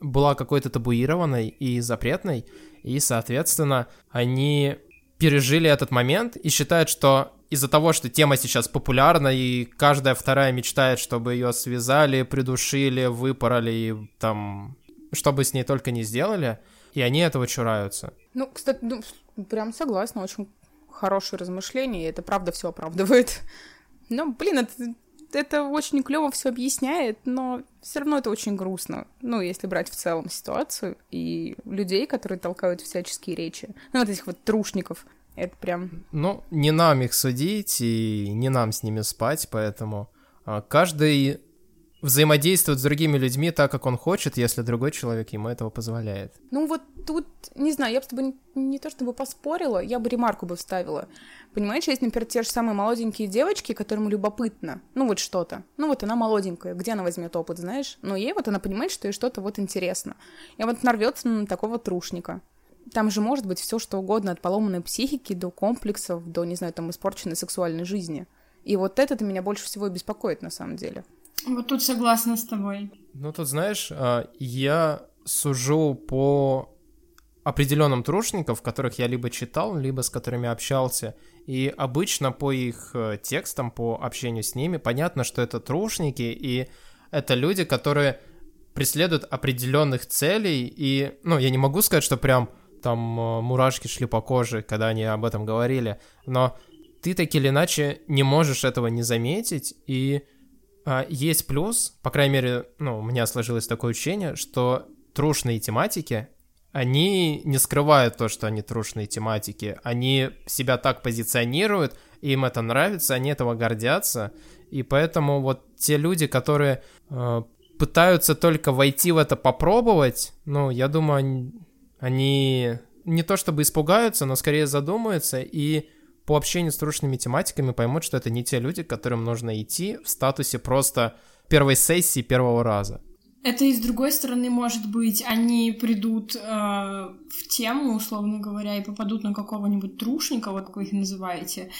была какой-то табуированной и запретной, и, соответственно, они пережили этот момент и считают, что из-за того, что тема сейчас популярна, и каждая вторая мечтает, чтобы ее связали, придушили, выпороли, и там, чтобы с ней только не сделали, и они этого чураются. Ну, кстати, ну, прям согласна, очень хорошее размышление, и это правда все оправдывает. Ну, блин, это это очень клево все объясняет, но все равно это очень грустно. Ну, если брать в целом ситуацию и людей, которые толкают всяческие речи. Ну, вот этих вот трушников. Это прям... Ну, не нам их судить и не нам с ними спать, поэтому а, каждый взаимодействует с другими людьми так, как он хочет, если другой человек ему этого позволяет. Ну вот тут, не знаю, я бы с тобой не, не то чтобы поспорила, я бы ремарку бы вставила. Понимаешь, есть, например, те же самые молоденькие девочки, которым любопытно, ну вот что-то. Ну вот она молоденькая, где она возьмет опыт, знаешь? Но ей вот она понимает, что ей что-то вот интересно. И вот нарвется на такого трушника. Там же может быть все что угодно, от поломанной психики до комплексов, до, не знаю, там, испорченной сексуальной жизни. И вот это меня больше всего и беспокоит на самом деле. Вот тут согласна с тобой. Ну, тут, знаешь, а, я сужу по определенным трушников, которых я либо читал, либо с которыми общался. И обычно по их э, текстам, по общению с ними, понятно, что это трушники, и это люди, которые преследуют определенных целей. И, ну, я не могу сказать, что прям там э, мурашки шли по коже, когда они об этом говорили, но ты так или иначе не можешь этого не заметить, и а, есть плюс, по крайней мере, ну, у меня сложилось такое ощущение, что трушные тематики, они не скрывают то, что они трушные тематики, они себя так позиционируют, им это нравится, они этого гордятся, и поэтому вот те люди, которые э, пытаются только войти в это, попробовать, ну, я думаю, они, они не то чтобы испугаются, но скорее задумаются и по общению с трушными тематиками поймут, что это не те люди, к которым нужно идти в статусе просто первой сессии первого раза. Это и с другой стороны, может быть, они придут э, в тему, условно говоря, и попадут на какого-нибудь трушника, вот как вы их называете,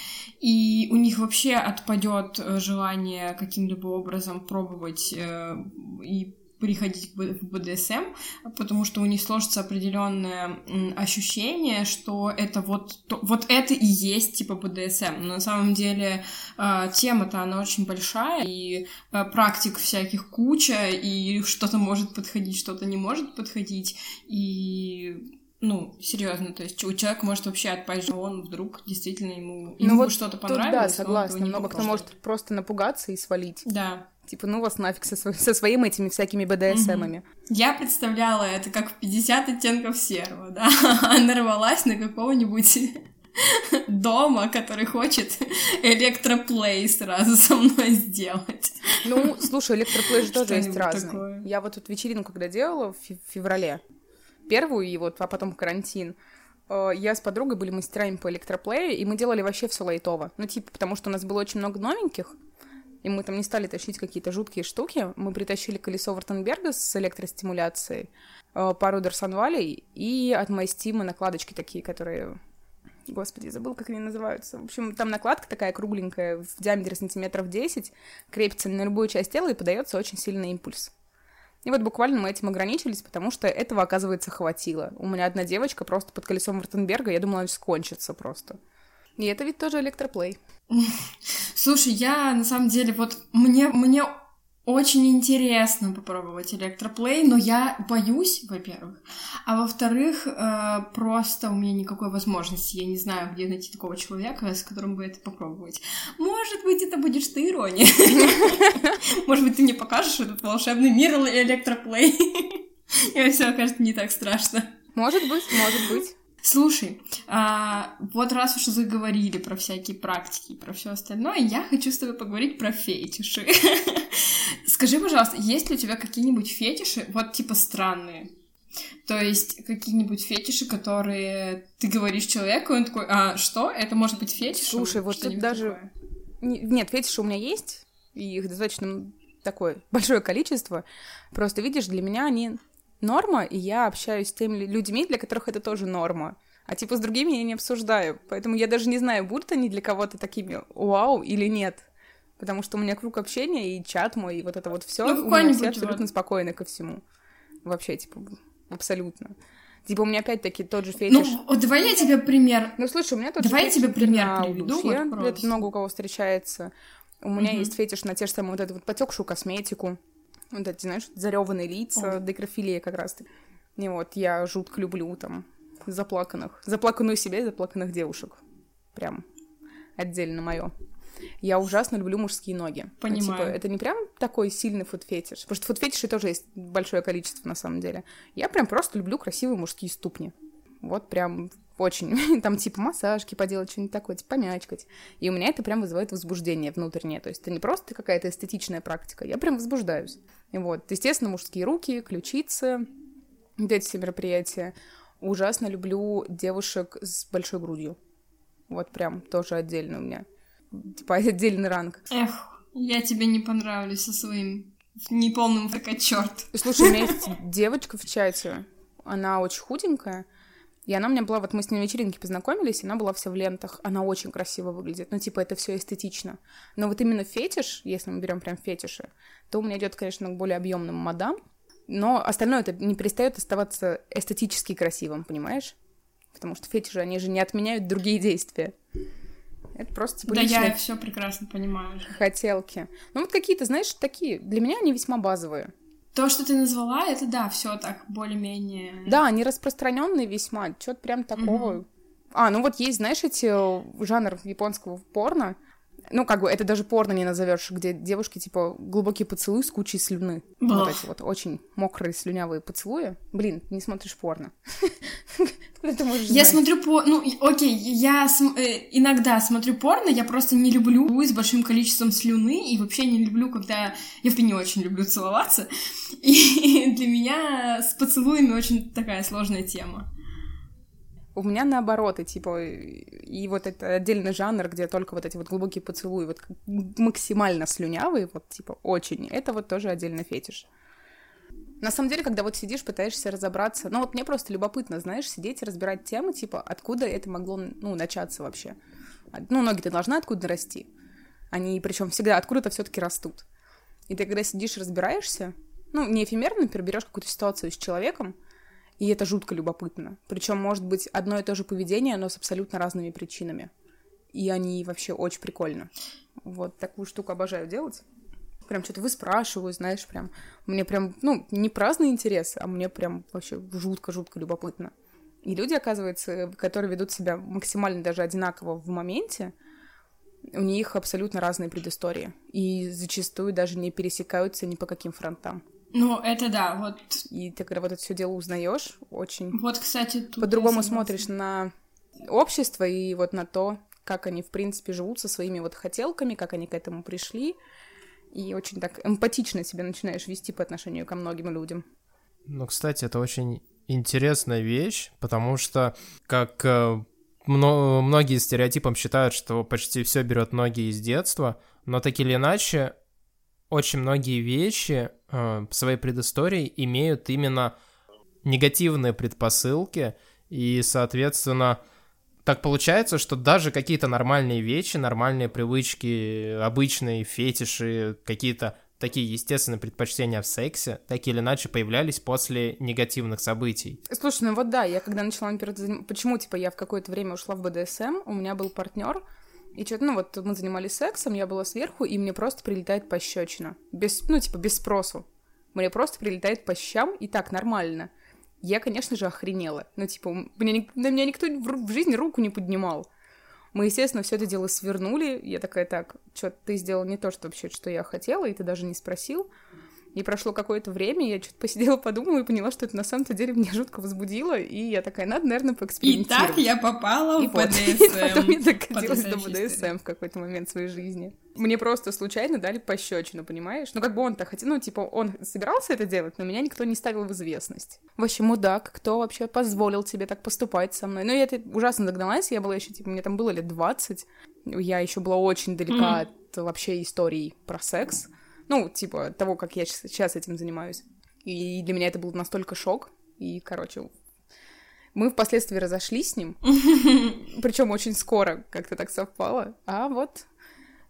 и у них вообще отпадет э, желание каким-либо образом пробовать э, и приходить в БДСМ, потому что у них сложится определенное ощущение, что это вот, то, вот это и есть типа БДСМ. Но на самом деле э, тема-то она очень большая, и э, практик всяких куча, и что-то может подходить, что-то не может подходить, и ну, серьезно, то есть у человека может вообще отпасть, что он вдруг действительно ему, ну, ему вот что-то понравилось. Да, согласна. Много кто может просто напугаться и свалить. Да. Типа, ну вас нафиг со, со своими этими всякими БДСМами. Угу. Я представляла это как в 50 оттенков серого, да, нарвалась на какого-нибудь дома, который хочет электроплей сразу со мной сделать. Ну, слушай, электроплей же тоже есть разный. Такое. Я вот тут вечеринку, когда делала в феврале, первую, и вот, а потом карантин, э, я с подругой были мастерами по электроплею, и мы делали вообще все лайтово. Ну, типа, потому что у нас было очень много новеньких, и мы там не стали тащить какие-то жуткие штуки. Мы притащили колесо Вартенберга с электростимуляцией, э, пару Дарсонвалей и от Майстима накладочки такие, которые... Господи, забыл, как они называются. В общем, там накладка такая кругленькая, в диаметре сантиметров 10, крепится на любую часть тела и подается очень сильный импульс. И вот буквально мы этим ограничились, потому что этого, оказывается, хватило. У меня одна девочка просто под колесом Вартенберга, я думала, она скончится просто. И это ведь тоже электроплей. Слушай, я на самом деле вот мне мне очень интересно попробовать электроплей, но я боюсь, во-первых, а во-вторых, э, просто у меня никакой возможности, я не знаю, где найти такого человека, с которым бы это попробовать. Может быть, это будешь ты, ирония. Может быть, ты мне покажешь этот волшебный мир электроплей, и все окажется не так страшно. Может быть, может быть. Слушай, а, вот раз уж заговорили про всякие практики и про все остальное, я хочу с тобой поговорить про фетиши. Скажи, пожалуйста, есть ли у тебя какие-нибудь фетиши, вот типа странные? То есть какие-нибудь фетиши, которые ты говоришь человеку, и он такой, а что? Это может быть фетиш? Слушай, вот тут даже... Такое? Нет, фетиши у меня есть, и их достаточно такое большое количество. Просто, видишь, для меня они норма, и я общаюсь с теми людьми, для которых это тоже норма. А типа с другими я не обсуждаю. Поэтому я даже не знаю, будут они для кого-то такими вау или нет. Потому что у меня круг общения и чат мой, и вот это вот все. Ну, у меня все абсолютно вот. спокойны ко всему. Вообще, типа, абсолютно. Типа, у меня опять-таки тот же фетиш. Ну, давай я тебе пример. Ну, слушай, у меня тот Давай я тебе пример приведу. Вот это много у кого встречается. У меня угу. есть фетиш на те же самые вот эту вот потекшую косметику. Вот эти, знаешь, зареванные лица, О. декрофилия как раз-таки. И вот я жутко люблю там заплаканных, заплаканную себя и заплаканных девушек. Прям отдельно мое. Я ужасно люблю мужские ноги. Понимаю. Ну, типа, это не прям такой сильный фуд-фетиш. Потому что фуд-фетишей тоже есть большое количество, на самом деле. Я прям просто люблю красивые мужские ступни. Вот прям очень. Там типа массажки поделать, что-нибудь такое, типа помячкать. И у меня это прям вызывает возбуждение внутреннее. То есть это не просто какая-то эстетичная практика, я прям возбуждаюсь. И вот, естественно, мужские руки, ключицы, вот эти все мероприятия. Ужасно люблю девушек с большой грудью. Вот прям тоже отдельно у меня. Типа отдельный ранг. Эх, я тебе не понравлюсь со своим неполным такая черт. Слушай, у меня есть девочка в чате. Она очень худенькая, и она у меня была, вот мы с ней на вечеринке познакомились, и она была вся в лентах. Она очень красиво выглядит. Ну, типа, это все эстетично. Но вот именно фетиш, если мы берем прям фетиши, то у меня идет, конечно, к более объемным модам. Но остальное это не перестает оставаться эстетически красивым, понимаешь? Потому что фетиши, они же не отменяют другие действия. Это просто типа Да, я все прекрасно понимаю. Хотелки. Ну, вот какие-то, знаешь, такие, для меня они весьма базовые. То, что ты назвала, это да, все так более-менее. Да, они распространенные весьма. Что-то прям такого. Угу. А, ну вот есть, знаешь, эти э, жанр японского порно, ну, как бы, это даже порно не назовешь, где девушки, типа, глубокий поцелуй с кучей слюны. Бах. Вот эти вот очень мокрые слюнявые поцелуи. Блин, не смотришь порно. Я смотрю по... Ну, окей, я э, иногда смотрю порно, я просто не люблю с большим количеством слюны, и вообще не люблю, когда... Я, в не очень люблю целоваться. И для меня с поцелуями очень такая сложная тема. У меня наоборот, и типа, и вот это отдельный жанр, где только вот эти вот глубокие поцелуи, вот максимально слюнявые, вот типа очень, это вот тоже отдельный фетиш. На самом деле, когда вот сидишь, пытаешься разобраться, ну вот мне просто любопытно, знаешь, сидеть и разбирать темы, типа, откуда это могло, ну, начаться вообще. Ну, ноги-то должны откуда расти. Они, причем всегда откуда-то все-таки растут. И ты, когда сидишь разбираешься, ну, не эфемерно, например, берешь какую-то ситуацию с человеком, и это жутко любопытно. Причем может быть одно и то же поведение, но с абсолютно разными причинами. И они вообще очень прикольно. Вот такую штуку обожаю делать. Прям что-то выспрашиваю, знаешь, прям. Мне прям, ну, не праздный интерес, а мне прям вообще жутко-жутко любопытно. И люди, оказывается, которые ведут себя максимально даже одинаково в моменте, у них абсолютно разные предыстории. И зачастую даже не пересекаются ни по каким фронтам. Ну, это да, вот. И ты когда вот это все дело узнаешь, очень. Вот, кстати, по-другому смотришь на общество и вот на то, как они, в принципе, живут со своими вот хотелками, как они к этому пришли. И очень так эмпатично себя начинаешь вести по отношению ко многим людям. Ну, кстати, это очень интересная вещь, потому что, как э, многие стереотипом считают, что почти все берет ноги из детства, но так или иначе, очень многие вещи э, своей предыстории имеют именно негативные предпосылки, и, соответственно, так получается, что даже какие-то нормальные вещи, нормальные привычки, обычные фетиши, какие-то такие естественные предпочтения в сексе, так или иначе появлялись после негативных событий. Слушай, ну вот да, я когда начала, например, почему, типа, я в какое-то время ушла в БДСМ, у меня был партнер, И что-то, ну вот мы занимались сексом, я была сверху, и мне просто прилетает пощечина. Без, ну, типа, без спросу. Мне просто прилетает по щам, и так нормально. Я, конечно же, охренела. Ну, типа, меня, на меня никто в, в жизни руку не поднимал. Мы, естественно, все это дело свернули. Я такая, так, что ты сделал не то, что вообще, что я хотела, и ты даже не спросил. И прошло какое-то время, я что-то посидела, подумала и поняла, что это на самом-то деле меня жутко возбудило, и я такая, надо, наверное, поэкспериментировать. И так я попала и в вот. БДСМ. И потом я докатилась до БДСМ в какой-то момент своей жизни. Мне просто случайно дали пощечину, понимаешь? Ну, как бы он-то хотел, ну, типа, он собирался это делать, но меня никто не ставил в известность. Вообще, мудак, кто вообще позволил тебе так поступать со мной? Ну, я это ужасно догналась, я была еще, типа, мне там было лет 20, я еще была очень далека Мгм. от вообще историй про секс. Ну, типа, того, как я сейчас этим занимаюсь. И для меня это был настолько шок. И, короче, мы впоследствии разошлись с ним. Причем очень скоро как-то так совпало. А вот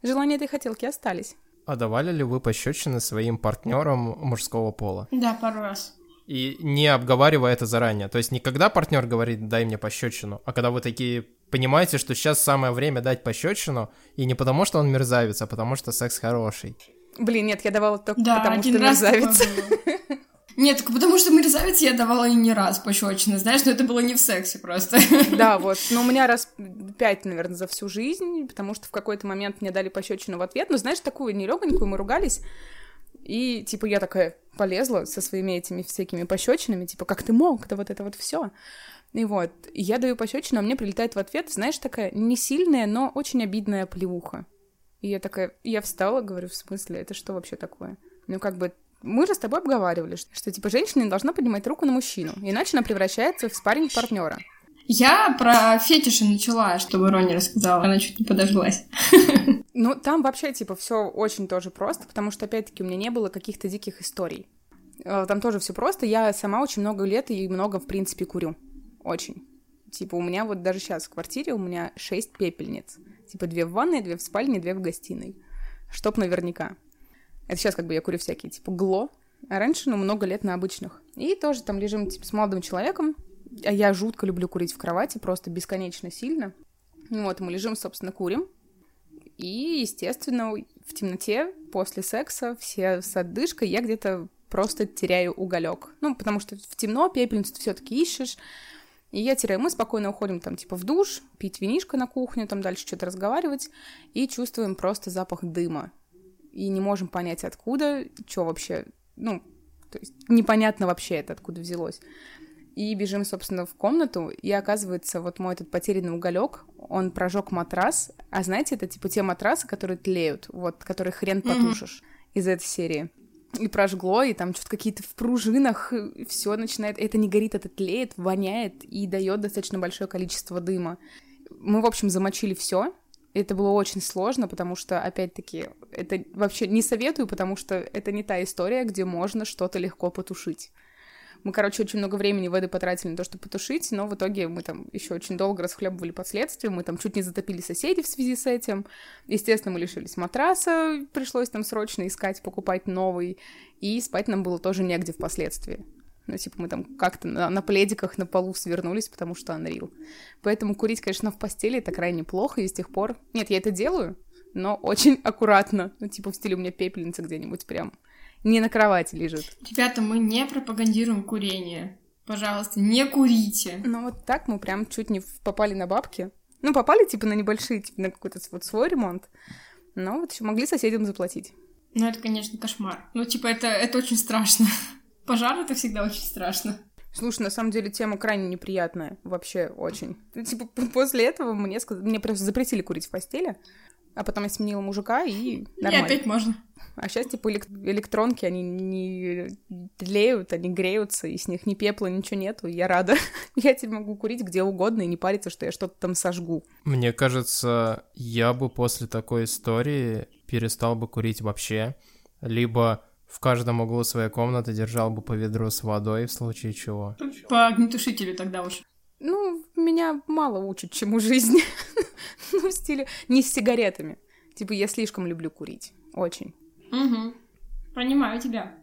желания этой хотелки остались. А давали ли вы пощечины своим партнерам мужского пола? Да, пару раз. И не обговаривая это заранее. То есть не когда партнер говорит, дай мне пощечину, а когда вы такие понимаете, что сейчас самое время дать пощечину, и не потому, что он мерзавец, а потому что секс хороший. Блин, нет, я давала только Да, потому, один что раз мерзавец. Нет, только потому что мерзавец я давала и не раз пощечины, знаешь, но это было не в сексе просто. Да, вот. Но у меня раз пять, наверное, за всю жизнь, потому что в какой-то момент мне дали пощечину в ответ. Ну, знаешь, такую нелегонькую, мы ругались. И, типа, я такая полезла со своими этими всякими пощечинами, типа, как ты мог, да вот это вот все. И вот, и я даю пощечину, а мне прилетает в ответ, знаешь, такая не сильная, но очень обидная плевуха. И я такая, я встала, говорю, в смысле, это что вообще такое? Ну, как бы, мы же с тобой обговаривали, что, что, типа, женщина не должна поднимать руку на мужчину, иначе она превращается в спарринг партнера. Я про фетиши начала, чтобы Рони рассказала. Она чуть не подожглась. Ну, там вообще, типа, все очень тоже просто, потому что, опять-таки, у меня не было каких-то диких историй. Э, Там тоже все просто. Я сама очень много лет и много, в принципе, курю. Очень. Типа, у меня вот даже сейчас в квартире у меня шесть пепельниц. Типа, две в ванной, две в спальне, две в гостиной. Чтоб наверняка. Это сейчас как бы я курю всякие, типа, гло. А раньше, ну, много лет на обычных. И тоже там лежим, типа, с молодым человеком. А я жутко люблю курить в кровати, просто бесконечно сильно. Ну Вот, мы лежим, собственно, курим. И, естественно, в темноте после секса все с отдышкой я где-то просто теряю уголек. Ну, потому что в темно пепельницу все-таки ищешь. И я теряю. Мы спокойно уходим там типа в душ, пить винишко на кухню, там дальше что-то разговаривать. И чувствуем просто запах дыма. И не можем понять, откуда, что вообще, ну, то есть непонятно вообще это, откуда взялось. И бежим, собственно, в комнату, и оказывается, вот мой этот потерянный уголек, он прожег матрас, а знаете, это типа те матрасы, которые тлеют, вот, которые хрен потушишь из этой серии. И прожгло, и там что-то какие-то в пружинах, все начинает, это не горит, это тлеет, воняет и дает достаточно большое количество дыма. Мы, в общем, замочили все. Это было очень сложно, потому что, опять-таки, это вообще не советую, потому что это не та история, где можно что-то легко потушить. Мы, короче, очень много времени воды потратили на то, чтобы потушить, но в итоге мы там еще очень долго расхлебывали последствия, мы там чуть не затопили соседей в связи с этим. Естественно, мы лишились матраса, пришлось там срочно искать, покупать новый, и спать нам было тоже негде впоследствии. Ну, типа, мы там как-то на, на пледиках на полу свернулись, потому что unreal. Поэтому курить, конечно, в постели это крайне плохо, и с тех пор... Нет, я это делаю, но очень аккуратно. Ну, типа, в стиле у меня пепельница где-нибудь прям не на кровати лежит. Ребята, мы не пропагандируем курение. Пожалуйста, не курите. Ну, вот так мы прям чуть не попали на бабки. Ну, попали, типа, на небольшие, типа, на какой-то вот свой ремонт. Но вот еще могли соседям заплатить. Ну, это, конечно, кошмар. Ну, типа, это, это очень страшно. Пожар — это всегда очень страшно. Слушай, на самом деле тема крайне неприятная. Вообще очень. Ну, Типа, после этого мне, сказ- мне просто запретили курить в постели. А потом я сменила мужика, и И нормально. опять можно. А сейчас, типа, элек- электронки, они не тлеют, они греются, и с них ни пепла, ничего нету, и я рада. Я теперь могу курить где угодно и не париться, что я что-то там сожгу. Мне кажется, я бы после такой истории перестал бы курить вообще, либо в каждом углу своей комнаты держал бы по ведру с водой в случае чего. По огнетушителю тогда уж. Ну, меня мало учат, чему жизнь. ну, в стиле не с сигаретами. Типа, я слишком люблю курить. Очень. Угу. Понимаю тебя.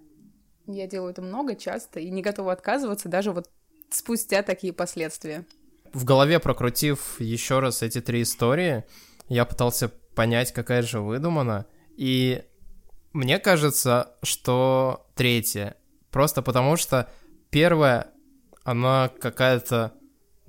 Я делаю это много, часто, и не готова отказываться, даже вот спустя такие последствия. В голове прокрутив еще раз эти три истории, Я пытался понять, какая же выдумана, и мне кажется, что третья. Просто потому что первая, она какая-то,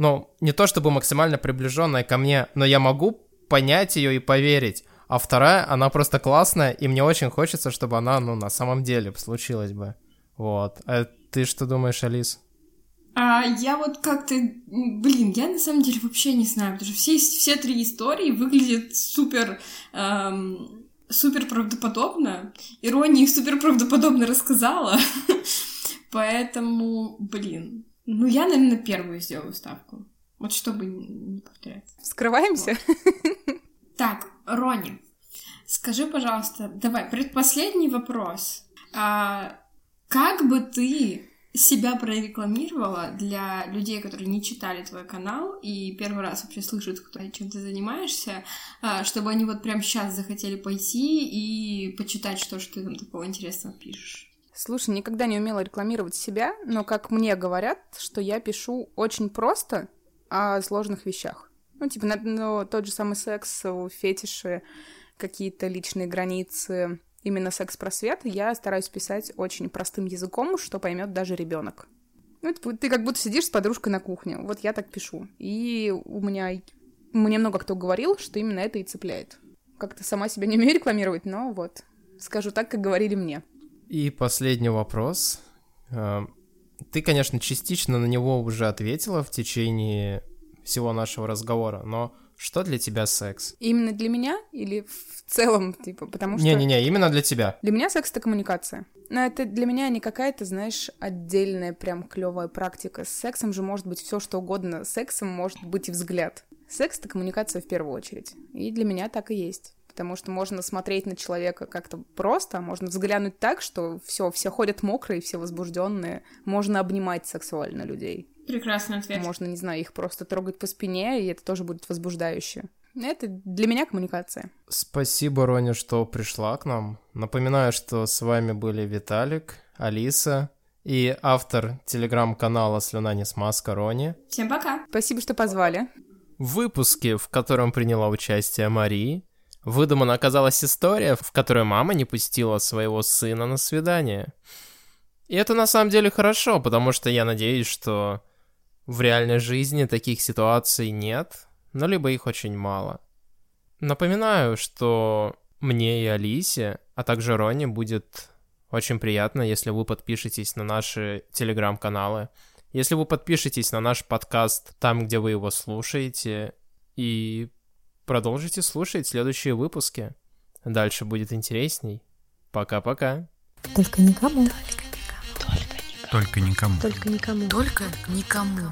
ну, не то чтобы максимально приближенная ко мне, но я могу понять ее и поверить. А вторая, она просто классная, и мне очень хочется, чтобы она, ну, на самом деле случилась бы. Вот. А ты что думаешь, Алис? А я вот как-то, блин, я на самом деле вообще не знаю, потому что все, все три истории выглядят супер, эм, супер правдоподобно. Ирония их супер правдоподобно рассказала. Поэтому, блин, ну я, наверное, первую сделаю ставку. Вот чтобы не повторяться. Скрываемся? Вот. Так, Рони, скажи, пожалуйста, давай, предпоследний вопрос. А, как бы ты себя прорекламировала для людей, которые не читали твой канал и первый раз вообще слышат, чем ты занимаешься, а, чтобы они вот прямо сейчас захотели пойти и почитать, что же ты там такого интересного пишешь? Слушай, никогда не умела рекламировать себя, но как мне говорят, что я пишу очень просто о сложных вещах. Ну, типа, ну, тот же самый секс, фетиши, какие-то личные границы, именно секс-просвет я стараюсь писать очень простым языком, что поймет даже ребенок. Ну, ты как будто сидишь с подружкой на кухне. Вот я так пишу. И у меня... Мне много кто говорил, что именно это и цепляет. Как-то сама себя не умею рекламировать, но вот. Скажу так, как говорили мне. И последний вопрос. Э, ты, конечно, частично на него уже ответила в течение всего нашего разговора, но что для тебя секс? Именно для меня или в целом, типа, потому что... Не-не-не, именно для тебя. Для меня секс — это коммуникация. Но это для меня не какая-то, знаешь, отдельная прям клевая практика. С сексом же может быть все что угодно. Сексом может быть и взгляд. Секс — это коммуникация в первую очередь. И для меня так и есть потому что можно смотреть на человека как-то просто, а можно взглянуть так, что все, все ходят мокрые, все возбужденные, можно обнимать сексуально людей. Прекрасный ответ. Можно, не знаю, их просто трогать по спине, и это тоже будет возбуждающе. Это для меня коммуникация. Спасибо, Роня, что пришла к нам. Напоминаю, что с вами были Виталик, Алиса и автор телеграм-канала «Слюна не смазка» Рони. Всем пока! Спасибо, что позвали. В выпуске, в котором приняла участие Мария, выдумана оказалась история, в которой мама не пустила своего сына на свидание. И это на самом деле хорошо, потому что я надеюсь, что в реальной жизни таких ситуаций нет, но либо их очень мало. Напоминаю, что мне и Алисе, а также Роне будет очень приятно, если вы подпишетесь на наши телеграм-каналы, если вы подпишетесь на наш подкаст там, где вы его слушаете, и продолжите слушать следующие выпуски. Дальше будет интересней. Пока-пока. Только никому. Только никому. Только никому. Только никому.